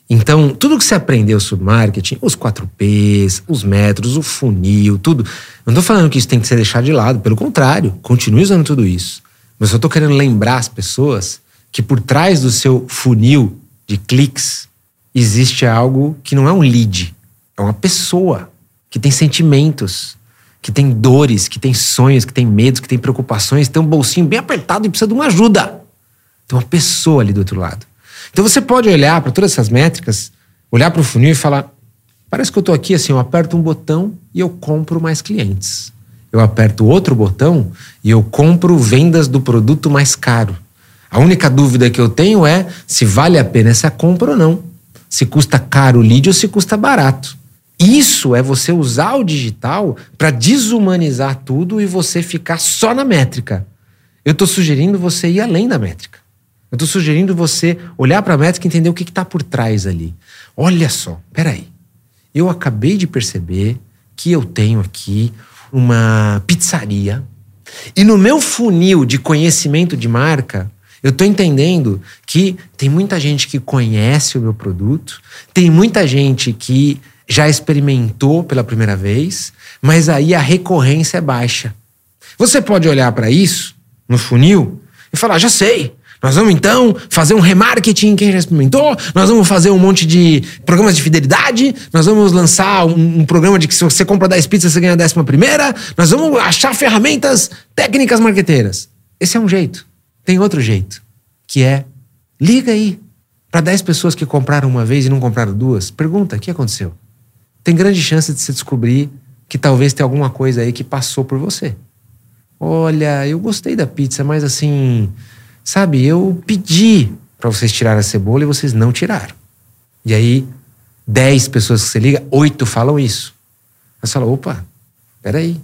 Então, tudo que você aprendeu sobre marketing, os 4Ps, os métodos, o funil, tudo. Eu não estou falando que isso tem que ser deixado de lado, pelo contrário, continue usando tudo isso. Mas eu estou querendo lembrar as pessoas que por trás do seu funil de cliques existe algo que não é um lead, é uma pessoa que tem sentimentos, que tem dores, que tem sonhos, que tem medos, que tem preocupações, tem um bolsinho bem apertado e precisa de uma ajuda. Tem uma pessoa ali do outro lado. Então você pode olhar para todas essas métricas, olhar para o funil e falar: parece que eu estou aqui assim, eu aperto um botão e eu compro mais clientes. Eu aperto outro botão e eu compro vendas do produto mais caro. A única dúvida que eu tenho é se vale a pena essa compra ou não. Se custa caro o lead ou se custa barato. Isso é você usar o digital para desumanizar tudo e você ficar só na métrica. Eu estou sugerindo você ir além da métrica. Eu estou sugerindo você olhar para a métrica e entender o que está por trás ali. Olha só, peraí. Eu acabei de perceber que eu tenho aqui uma pizzaria e no meu funil de conhecimento de marca, eu estou entendendo que tem muita gente que conhece o meu produto, tem muita gente que já experimentou pela primeira vez, mas aí a recorrência é baixa. Você pode olhar para isso no funil e falar: já sei. Nós vamos então fazer um remarketing quem já experimentou, nós vamos fazer um monte de programas de fidelidade, nós vamos lançar um, um programa de que se você compra 10 pizzas você ganha a décima primeira, nós vamos achar ferramentas técnicas marqueteiras. Esse é um jeito. Tem outro jeito, que é liga aí para 10 pessoas que compraram uma vez e não compraram duas. Pergunta: o que aconteceu? tem grande chance de se descobrir que talvez tenha alguma coisa aí que passou por você. Olha, eu gostei da pizza, mas assim, sabe, eu pedi para vocês tirarem a cebola e vocês não tiraram. E aí, dez pessoas que você liga, oito falam isso. Você fala, opa, peraí, o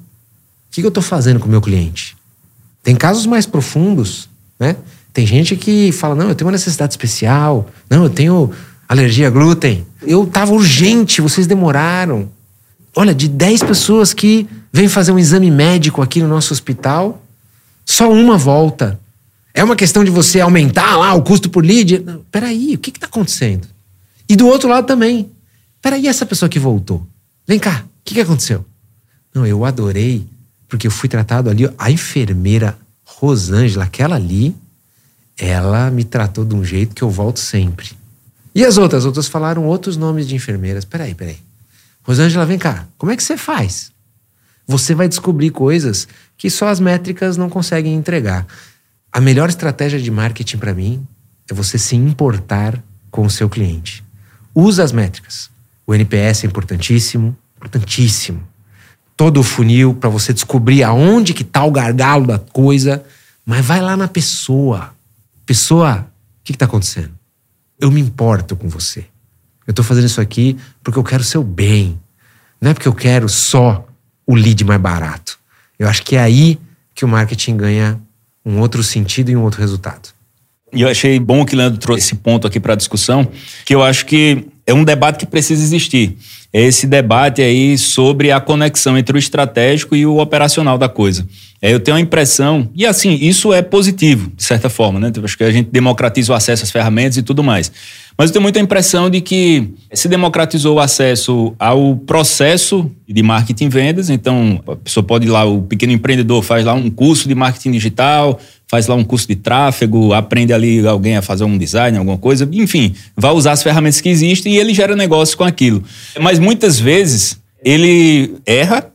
que, que eu tô fazendo com o meu cliente? Tem casos mais profundos, né? Tem gente que fala, não, eu tenho uma necessidade especial, não, eu tenho alergia a glúten. Eu tava urgente, vocês demoraram. Olha, de 10 pessoas que vêm fazer um exame médico aqui no nosso hospital, só uma volta. É uma questão de você aumentar lá o custo por lead? Peraí, o que está acontecendo? E do outro lado também. Peraí, essa pessoa que voltou. Vem cá, o que, que aconteceu? Não, eu adorei, porque eu fui tratado ali. A enfermeira Rosângela, aquela ali, ela me tratou de um jeito que eu volto sempre. E as outras? As outras falaram outros nomes de enfermeiras. Peraí, peraí. Rosângela, vem cá. Como é que você faz? Você vai descobrir coisas que só as métricas não conseguem entregar. A melhor estratégia de marketing para mim é você se importar com o seu cliente. Usa as métricas. O NPS é importantíssimo, importantíssimo. Todo o funil para você descobrir aonde que tá o gargalo da coisa, mas vai lá na pessoa. Pessoa, o que está acontecendo? Eu me importo com você. Eu estou fazendo isso aqui porque eu quero o seu bem. Não é porque eu quero só o lead mais barato. Eu acho que é aí que o marketing ganha um outro sentido e um outro resultado. E eu achei bom que o Leandro trouxe esse ponto aqui para a discussão, que eu acho que é um debate que precisa existir. É esse debate aí sobre a conexão entre o estratégico e o operacional da coisa. É, eu tenho a impressão, e assim, isso é positivo, de certa forma, né? Acho que a gente democratiza o acesso às ferramentas e tudo mais. Mas eu tenho muita impressão de que se democratizou o acesso ao processo de marketing e vendas. Então, a pessoa pode ir lá, o pequeno empreendedor faz lá um curso de marketing digital, faz lá um curso de tráfego, aprende ali alguém a fazer um design, alguma coisa, enfim, vai usar as ferramentas que existem e ele gera negócio com aquilo. Mas muitas vezes ele erra,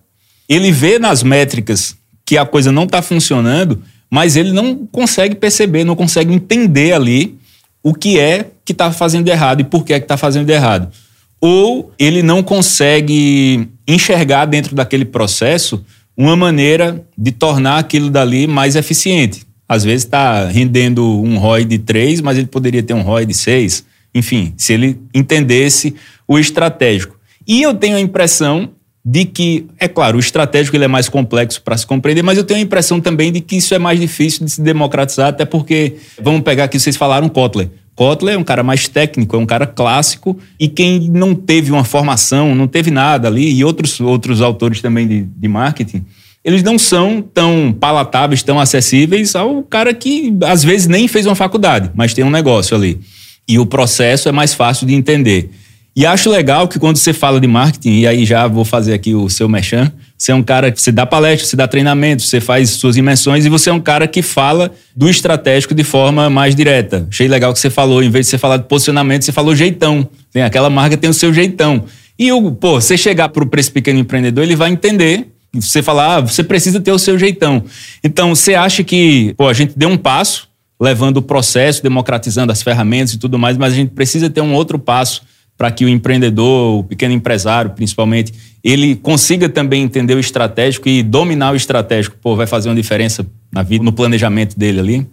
ele vê nas métricas que a coisa não está funcionando, mas ele não consegue perceber, não consegue entender ali o que é que está fazendo errado e por que é está fazendo errado. Ou ele não consegue enxergar dentro daquele processo uma maneira de tornar aquilo dali mais eficiente. Às vezes está rendendo um ROI de 3, mas ele poderia ter um ROI de 6. Enfim, se ele entendesse o estratégico. E eu tenho a impressão de que, é claro, o estratégico ele é mais complexo para se compreender, mas eu tenho a impressão também de que isso é mais difícil de se democratizar, até porque, vamos pegar aqui, vocês falaram Kotler. Kotler é um cara mais técnico, é um cara clássico, e quem não teve uma formação, não teve nada ali, e outros, outros autores também de, de marketing, eles não são tão palatáveis, tão acessíveis ao cara que às vezes nem fez uma faculdade, mas tem um negócio ali. E o processo é mais fácil de entender. E acho legal que quando você fala de marketing, e aí já vou fazer aqui o seu mechan, você é um cara que você dá palestra, você dá treinamento, você faz suas imensões e você é um cara que fala do estratégico de forma mais direta. Achei legal que você falou, em vez de você falar de posicionamento, você falou jeitão. Tem aquela marca tem o seu jeitão. E o, pô, você chegar para esse pequeno empreendedor, ele vai entender você falar, ah, você precisa ter o seu jeitão. Então, você acha que, pô, a gente deu um passo, levando o processo, democratizando as ferramentas e tudo mais, mas a gente precisa ter um outro passo para que o empreendedor, o pequeno empresário, principalmente, ele consiga também entender o estratégico e dominar o estratégico. Pô, vai fazer uma diferença na vida, no planejamento dele ali?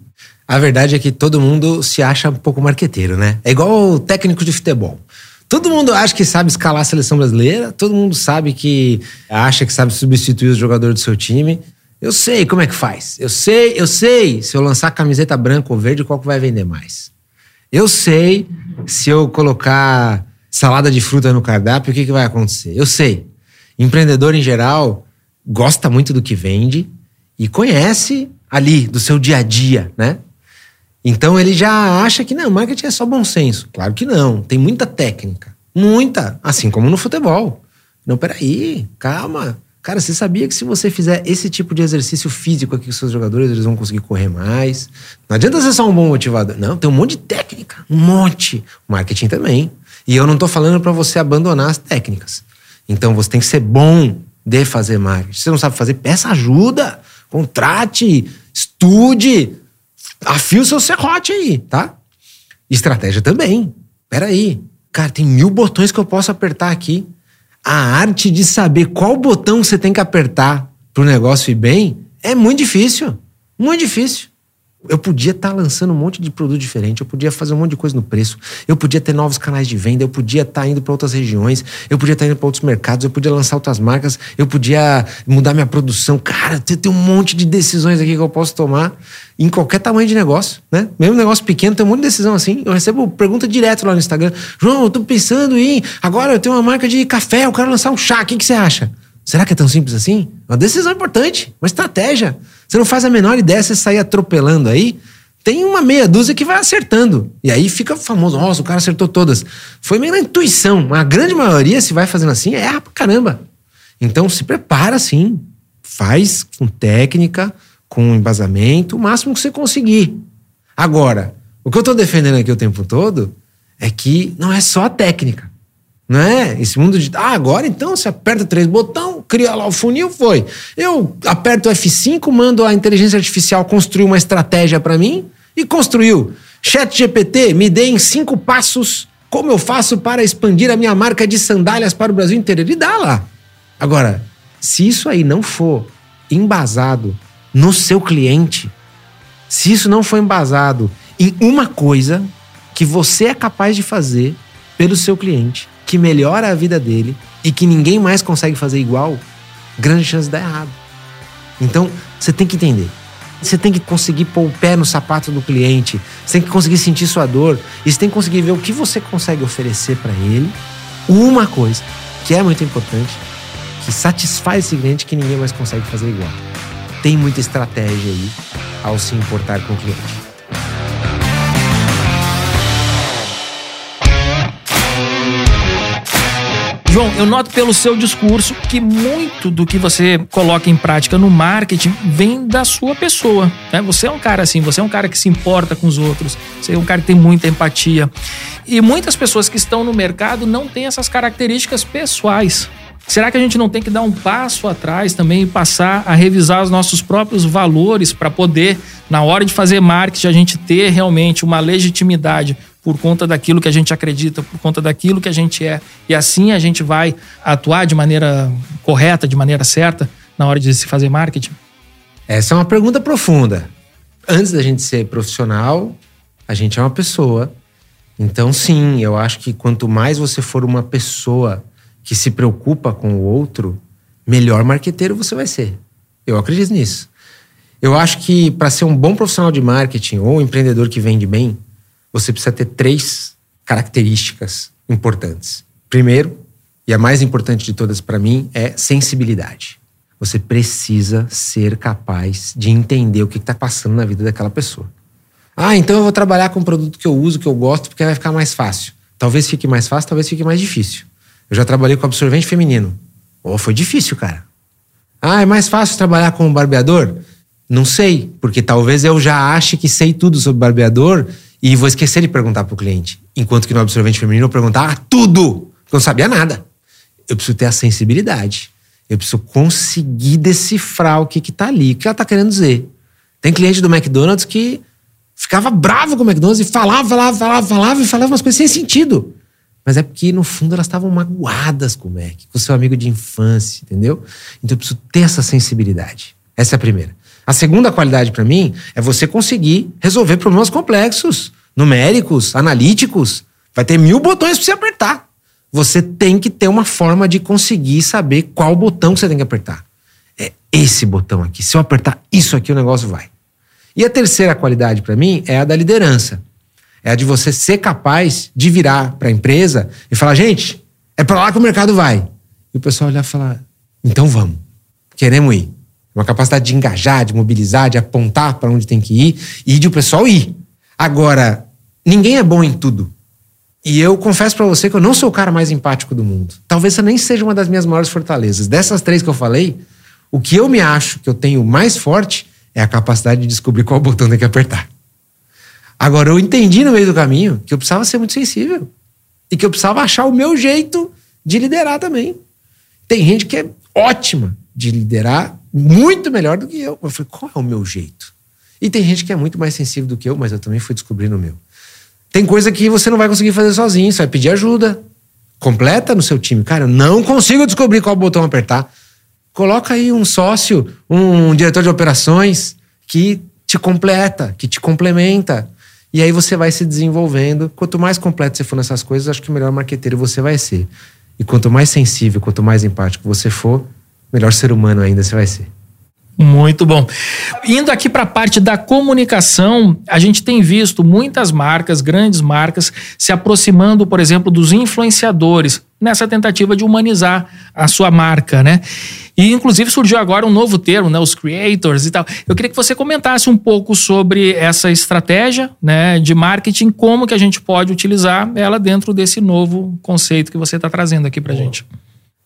A verdade é que todo mundo se acha um pouco marqueteiro, né? É igual o técnico de futebol. Todo mundo acha que sabe escalar a seleção brasileira, todo mundo sabe que acha que sabe substituir os jogadores do seu time. Eu sei como é que faz. Eu sei, eu sei se eu lançar camiseta branca ou verde, qual que vai vender mais. Eu sei se eu colocar salada de fruta no cardápio, o que, que vai acontecer? Eu sei. Empreendedor em geral gosta muito do que vende e conhece ali do seu dia a dia, né? Então ele já acha que não, marketing é só bom senso. Claro que não, tem muita técnica. Muita, assim como no futebol. Não, peraí, calma. Cara, você sabia que se você fizer esse tipo de exercício físico aqui com seus jogadores, eles vão conseguir correr mais? Não adianta ser só um bom motivador. Não, tem um monte de técnica. Um monte. Marketing também. E eu não tô falando para você abandonar as técnicas. Então você tem que ser bom de fazer marketing. Se você não sabe fazer, peça ajuda. Contrate, estude, afie o seu serrote aí, tá? Estratégia também. Peraí. Cara, tem mil botões que eu posso apertar aqui. A arte de saber qual botão você tem que apertar pro negócio ir bem é muito difícil. Muito difícil. Eu podia estar tá lançando um monte de produto diferente, eu podia fazer um monte de coisa no preço, eu podia ter novos canais de venda, eu podia estar tá indo para outras regiões, eu podia estar tá indo para outros mercados, eu podia lançar outras marcas, eu podia mudar minha produção. Cara, tem um monte de decisões aqui que eu posso tomar em qualquer tamanho de negócio, né? Mesmo negócio pequeno, tem um monte de decisão assim. Eu recebo pergunta direto lá no Instagram. João, eu tô pensando em. Agora eu tenho uma marca de café, eu quero lançar um chá, o que, que você acha? Será que é tão simples assim? Uma decisão importante, uma estratégia. Você não faz a menor ideia, você sair atropelando aí. Tem uma meia dúzia que vai acertando. E aí fica famoso. Nossa, o cara acertou todas. Foi meio na intuição. A grande maioria, se vai fazendo assim, erra pra caramba. Então se prepara assim. Faz com técnica, com embasamento, o máximo que você conseguir. Agora, o que eu tô defendendo aqui o tempo todo é que não é só a técnica. Não é? Esse mundo de. Ah, agora então você aperta três botões, cria lá o funil, foi. Eu aperto o F5, mando a inteligência artificial construir uma estratégia para mim e construiu. Chat GPT, me dê em cinco passos como eu faço para expandir a minha marca de sandálias para o Brasil inteiro. Ele dá lá. Agora, se isso aí não for embasado no seu cliente, se isso não for embasado em uma coisa que você é capaz de fazer pelo seu cliente, que melhora a vida dele e que ninguém mais consegue fazer igual, grande chance de dar errado. Então, você tem que entender. Você tem que conseguir pôr o pé no sapato do cliente, você tem que conseguir sentir sua dor, e você tem que conseguir ver o que você consegue oferecer para ele. Uma coisa que é muito importante, que satisfaz esse cliente que ninguém mais consegue fazer igual. Tem muita estratégia aí ao se importar com o cliente. João, eu noto pelo seu discurso que muito do que você coloca em prática no marketing vem da sua pessoa. Né? Você é um cara assim, você é um cara que se importa com os outros, você é um cara que tem muita empatia. E muitas pessoas que estão no mercado não têm essas características pessoais. Será que a gente não tem que dar um passo atrás também e passar a revisar os nossos próprios valores para poder, na hora de fazer marketing, a gente ter realmente uma legitimidade por conta daquilo que a gente acredita, por conta daquilo que a gente é. E assim a gente vai atuar de maneira correta, de maneira certa, na hora de se fazer marketing? Essa é uma pergunta profunda. Antes da gente ser profissional, a gente é uma pessoa. Então, sim, eu acho que quanto mais você for uma pessoa que se preocupa com o outro, melhor marqueteiro você vai ser. Eu acredito nisso. Eu acho que para ser um bom profissional de marketing ou um empreendedor que vende bem, você precisa ter três características importantes. Primeiro, e a mais importante de todas para mim, é sensibilidade. Você precisa ser capaz de entender o que está passando na vida daquela pessoa. Ah, então eu vou trabalhar com um produto que eu uso, que eu gosto, porque vai ficar mais fácil. Talvez fique mais fácil, talvez fique mais difícil. Eu já trabalhei com absorvente feminino. Oh, foi difícil, cara. Ah, é mais fácil trabalhar com um barbeador? Não sei, porque talvez eu já ache que sei tudo sobre barbeador e vou esquecer de perguntar para o cliente. Enquanto que no absorvente feminino eu perguntar tudo, porque eu não sabia nada. Eu preciso ter a sensibilidade. Eu preciso conseguir decifrar o que está ali, o que ela está querendo dizer. Tem cliente do McDonald's que ficava bravo com o McDonald's e falava, falava, falava, falava e falava umas coisas sem sentido. Mas é porque, no fundo, elas estavam magoadas com o Mac, com o seu amigo de infância, entendeu? Então eu preciso ter essa sensibilidade. Essa é a primeira. A segunda qualidade para mim é você conseguir resolver problemas complexos, numéricos, analíticos. Vai ter mil botões para você apertar. Você tem que ter uma forma de conseguir saber qual botão você tem que apertar. É esse botão aqui. Se eu apertar isso aqui, o negócio vai. E a terceira qualidade para mim é a da liderança. É a de você ser capaz de virar para a empresa e falar: gente, é para lá que o mercado vai. E o pessoal olhar e falar: então vamos, queremos ir. Uma capacidade de engajar, de mobilizar, de apontar para onde tem que ir e de o pessoal ir. Agora, ninguém é bom em tudo. E eu confesso para você que eu não sou o cara mais empático do mundo. Talvez essa nem seja uma das minhas maiores fortalezas. Dessas três que eu falei, o que eu me acho que eu tenho mais forte é a capacidade de descobrir qual botão tem que apertar. Agora, eu entendi no meio do caminho que eu precisava ser muito sensível. E que eu precisava achar o meu jeito de liderar também. Tem gente que é ótima de liderar muito melhor do que eu. Eu falei, qual é o meu jeito? E tem gente que é muito mais sensível do que eu, mas eu também fui descobrindo o meu. Tem coisa que você não vai conseguir fazer sozinho, você vai pedir ajuda. Completa no seu time. Cara, eu não consigo descobrir qual botão apertar. Coloca aí um sócio, um diretor de operações que te completa, que te complementa. E aí você vai se desenvolvendo. Quanto mais completo você for nessas coisas, acho que melhor marqueteiro você vai ser. E quanto mais sensível, quanto mais empático você for, melhor ser humano ainda você vai ser. Muito bom. Indo aqui para a parte da comunicação, a gente tem visto muitas marcas, grandes marcas, se aproximando, por exemplo, dos influenciadores, nessa tentativa de humanizar a sua marca, né? E inclusive surgiu agora um novo termo, né, os creators e tal. Eu queria que você comentasse um pouco sobre essa estratégia, né, de marketing, como que a gente pode utilizar ela dentro desse novo conceito que você está trazendo aqui para gente.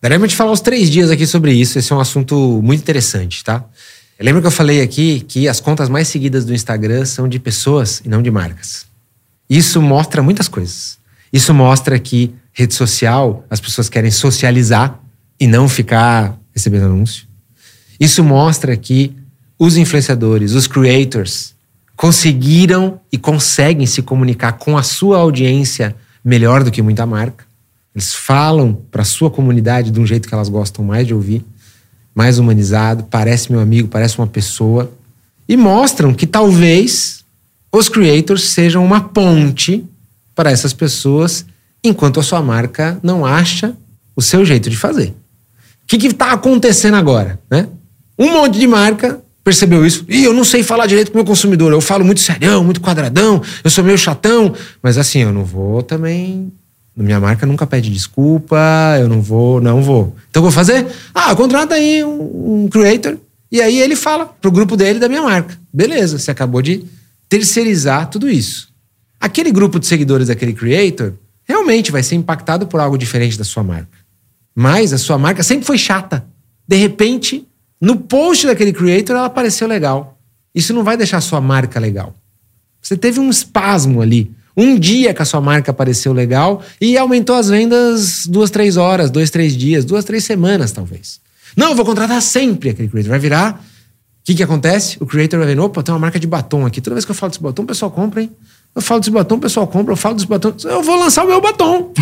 Pra te falar os três dias aqui sobre isso. Esse é um assunto muito interessante, tá? Lembra que eu falei aqui que as contas mais seguidas do Instagram são de pessoas e não de marcas. Isso mostra muitas coisas. Isso mostra que rede social, as pessoas querem socializar e não ficar recebendo anúncio. Isso mostra que os influenciadores, os creators, conseguiram e conseguem se comunicar com a sua audiência melhor do que muita marca. Eles falam para sua comunidade de um jeito que elas gostam mais de ouvir, mais humanizado, parece meu amigo, parece uma pessoa. E mostram que talvez os creators sejam uma ponte para essas pessoas, enquanto a sua marca não acha o seu jeito de fazer. O que está acontecendo agora? Né? Um monte de marca percebeu isso. E eu não sei falar direito com o meu consumidor. Eu falo muito serião, muito quadradão, eu sou meio chatão. Mas assim, eu não vou também minha marca nunca pede desculpa, eu não vou, não vou. Então eu vou fazer? Ah, contrata aí um, um creator e aí ele fala pro grupo dele da minha marca. Beleza, você acabou de terceirizar tudo isso. Aquele grupo de seguidores daquele creator realmente vai ser impactado por algo diferente da sua marca. Mas a sua marca sempre foi chata. De repente, no post daquele creator ela apareceu legal. Isso não vai deixar a sua marca legal. Você teve um espasmo ali um dia que a sua marca apareceu legal e aumentou as vendas duas, três horas, dois, três dias, duas, três semanas, talvez. Não, eu vou contratar sempre aquele creator. Vai virar. O que, que acontece? O creator vai ver, opa, tem uma marca de batom aqui. Toda vez que eu falo desse batom, o pessoal compra, hein? Eu falo desse batom, o pessoal compra. Eu falo desse batom, eu vou lançar o meu batom.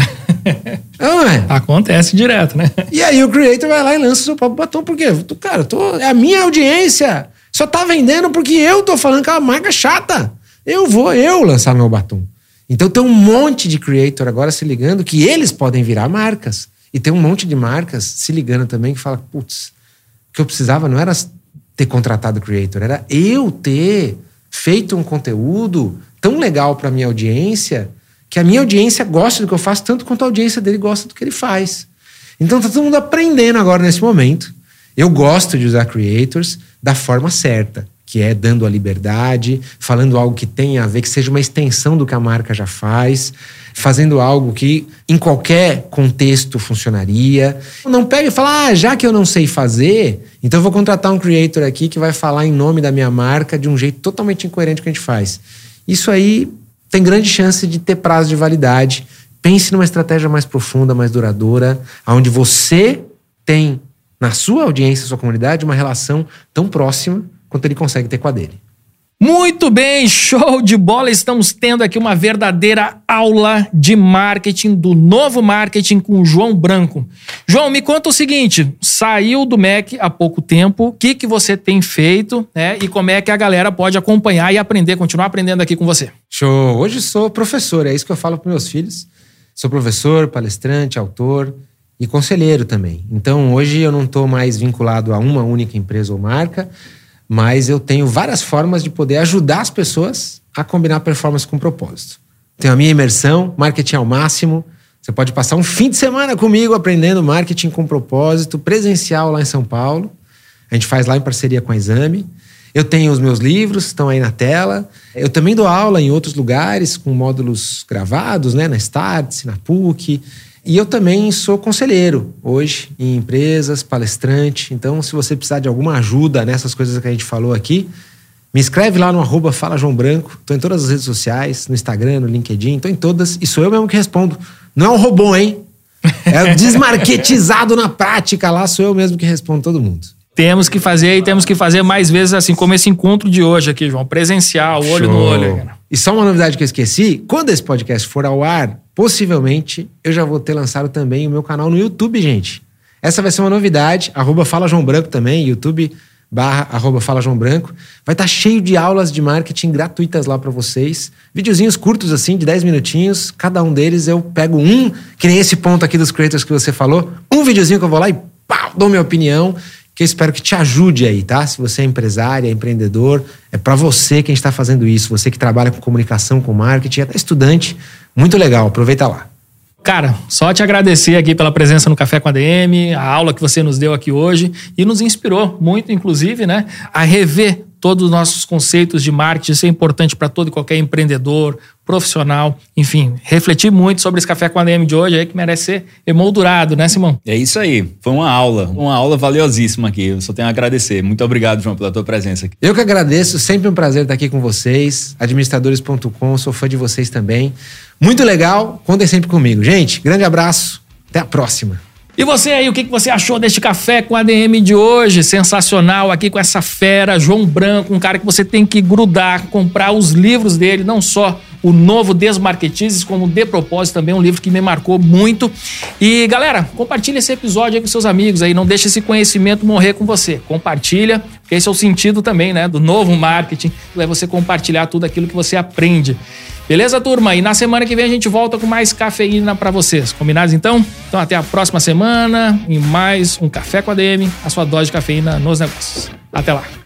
não é? Acontece direto, né? E aí o creator vai lá e lança o seu próprio batom. Por quê? Cara, tô, é a minha audiência. Só tá vendendo porque eu tô falando que é uma marca chata. Eu vou eu lançar meu batom. Então tem um monte de creator agora se ligando que eles podem virar marcas. E tem um monte de marcas se ligando também que fala, putz, o que eu precisava não era ter contratado creator, era eu ter feito um conteúdo tão legal para minha audiência que a minha audiência gosta do que eu faço tanto quanto a audiência dele gosta do que ele faz. Então tá todo mundo aprendendo agora nesse momento. Eu gosto de usar creators da forma certa que é dando a liberdade, falando algo que tenha a ver, que seja uma extensão do que a marca já faz, fazendo algo que em qualquer contexto funcionaria. Não pega e fala, ah, já que eu não sei fazer, então eu vou contratar um creator aqui que vai falar em nome da minha marca de um jeito totalmente incoerente que a gente faz. Isso aí tem grande chance de ter prazo de validade. Pense numa estratégia mais profunda, mais duradoura, onde você tem na sua audiência, sua comunidade, uma relação tão próxima quanto ele consegue ter com a dele. Muito bem, show de bola! Estamos tendo aqui uma verdadeira aula de marketing, do novo marketing com o João Branco. João, me conta o seguinte: saiu do MEC há pouco tempo, o que, que você tem feito né, e como é que a galera pode acompanhar e aprender, continuar aprendendo aqui com você? Show! Hoje sou professor, é isso que eu falo para meus filhos. Sou professor, palestrante, autor e conselheiro também. Então hoje eu não estou mais vinculado a uma única empresa ou marca mas eu tenho várias formas de poder ajudar as pessoas a combinar performance com propósito. Tenho a minha imersão, marketing ao máximo. Você pode passar um fim de semana comigo aprendendo marketing com propósito, presencial lá em São Paulo. A gente faz lá em parceria com a Exame. Eu tenho os meus livros, estão aí na tela. Eu também dou aula em outros lugares, com módulos gravados, né? Na Startse, na PUC. E eu também sou conselheiro hoje em empresas, palestrante. Então, se você precisar de alguma ajuda nessas coisas que a gente falou aqui, me escreve lá no arroba Fala João Branco. Estou em todas as redes sociais, no Instagram, no LinkedIn, estou em todas. E sou eu mesmo que respondo. Não é um robô, hein? É desmarketizado na prática lá, sou eu mesmo que respondo todo mundo. Temos que fazer e temos que fazer mais vezes assim, como esse encontro de hoje aqui, João. Presencial, olho Show. no olho. E só uma novidade que eu esqueci: quando esse podcast for ao ar, possivelmente eu já vou ter lançado também o meu canal no YouTube, gente. Essa vai ser uma novidade. Arroba Fala João Branco também, YouTube barra arroba Fala João Branco. Vai estar tá cheio de aulas de marketing gratuitas lá para vocês. Videozinhos curtos assim, de 10 minutinhos. Cada um deles eu pego um, que nem esse ponto aqui dos creators que você falou. Um videozinho que eu vou lá e pau, dou minha opinião que eu espero que te ajude aí, tá? Se você é empresário, é empreendedor, é para você que a gente está fazendo isso, você que trabalha com comunicação, com marketing, até estudante, muito legal, aproveita lá. Cara, só te agradecer aqui pela presença no Café com a DM, a aula que você nos deu aqui hoje e nos inspirou muito, inclusive, né, a rever todos os nossos conceitos de marketing. Isso é importante para todo e qualquer empreendedor, profissional, enfim, refletir muito sobre esse café com a DM de hoje aí que merece ser emoldurado, né, Simão? É isso aí. Foi uma aula, uma aula valiosíssima aqui. Eu só tenho a agradecer. Muito obrigado, João, pela tua presença aqui. Eu que agradeço, sempre um prazer estar aqui com vocês. Administradores.com, sou fã de vocês também. Muito legal, contem sempre comigo. Gente, grande abraço, até a próxima. E você aí, o que você achou deste café com ADM de hoje? Sensacional, aqui com essa fera, João Branco, um cara que você tem que grudar, comprar os livros dele, não só o novo Desmarketizes, como De Propósito, também um livro que me marcou muito. E galera, compartilha esse episódio aí com seus amigos aí, não deixe esse conhecimento morrer com você. Compartilha, porque esse é o sentido também, né, do novo marketing, é você compartilhar tudo aquilo que você aprende. Beleza, turma? E na semana que vem a gente volta com mais cafeína para vocês. Combinados então? Então até a próxima semana em mais um Café com a DM, a sua dose de cafeína nos negócios. Até lá.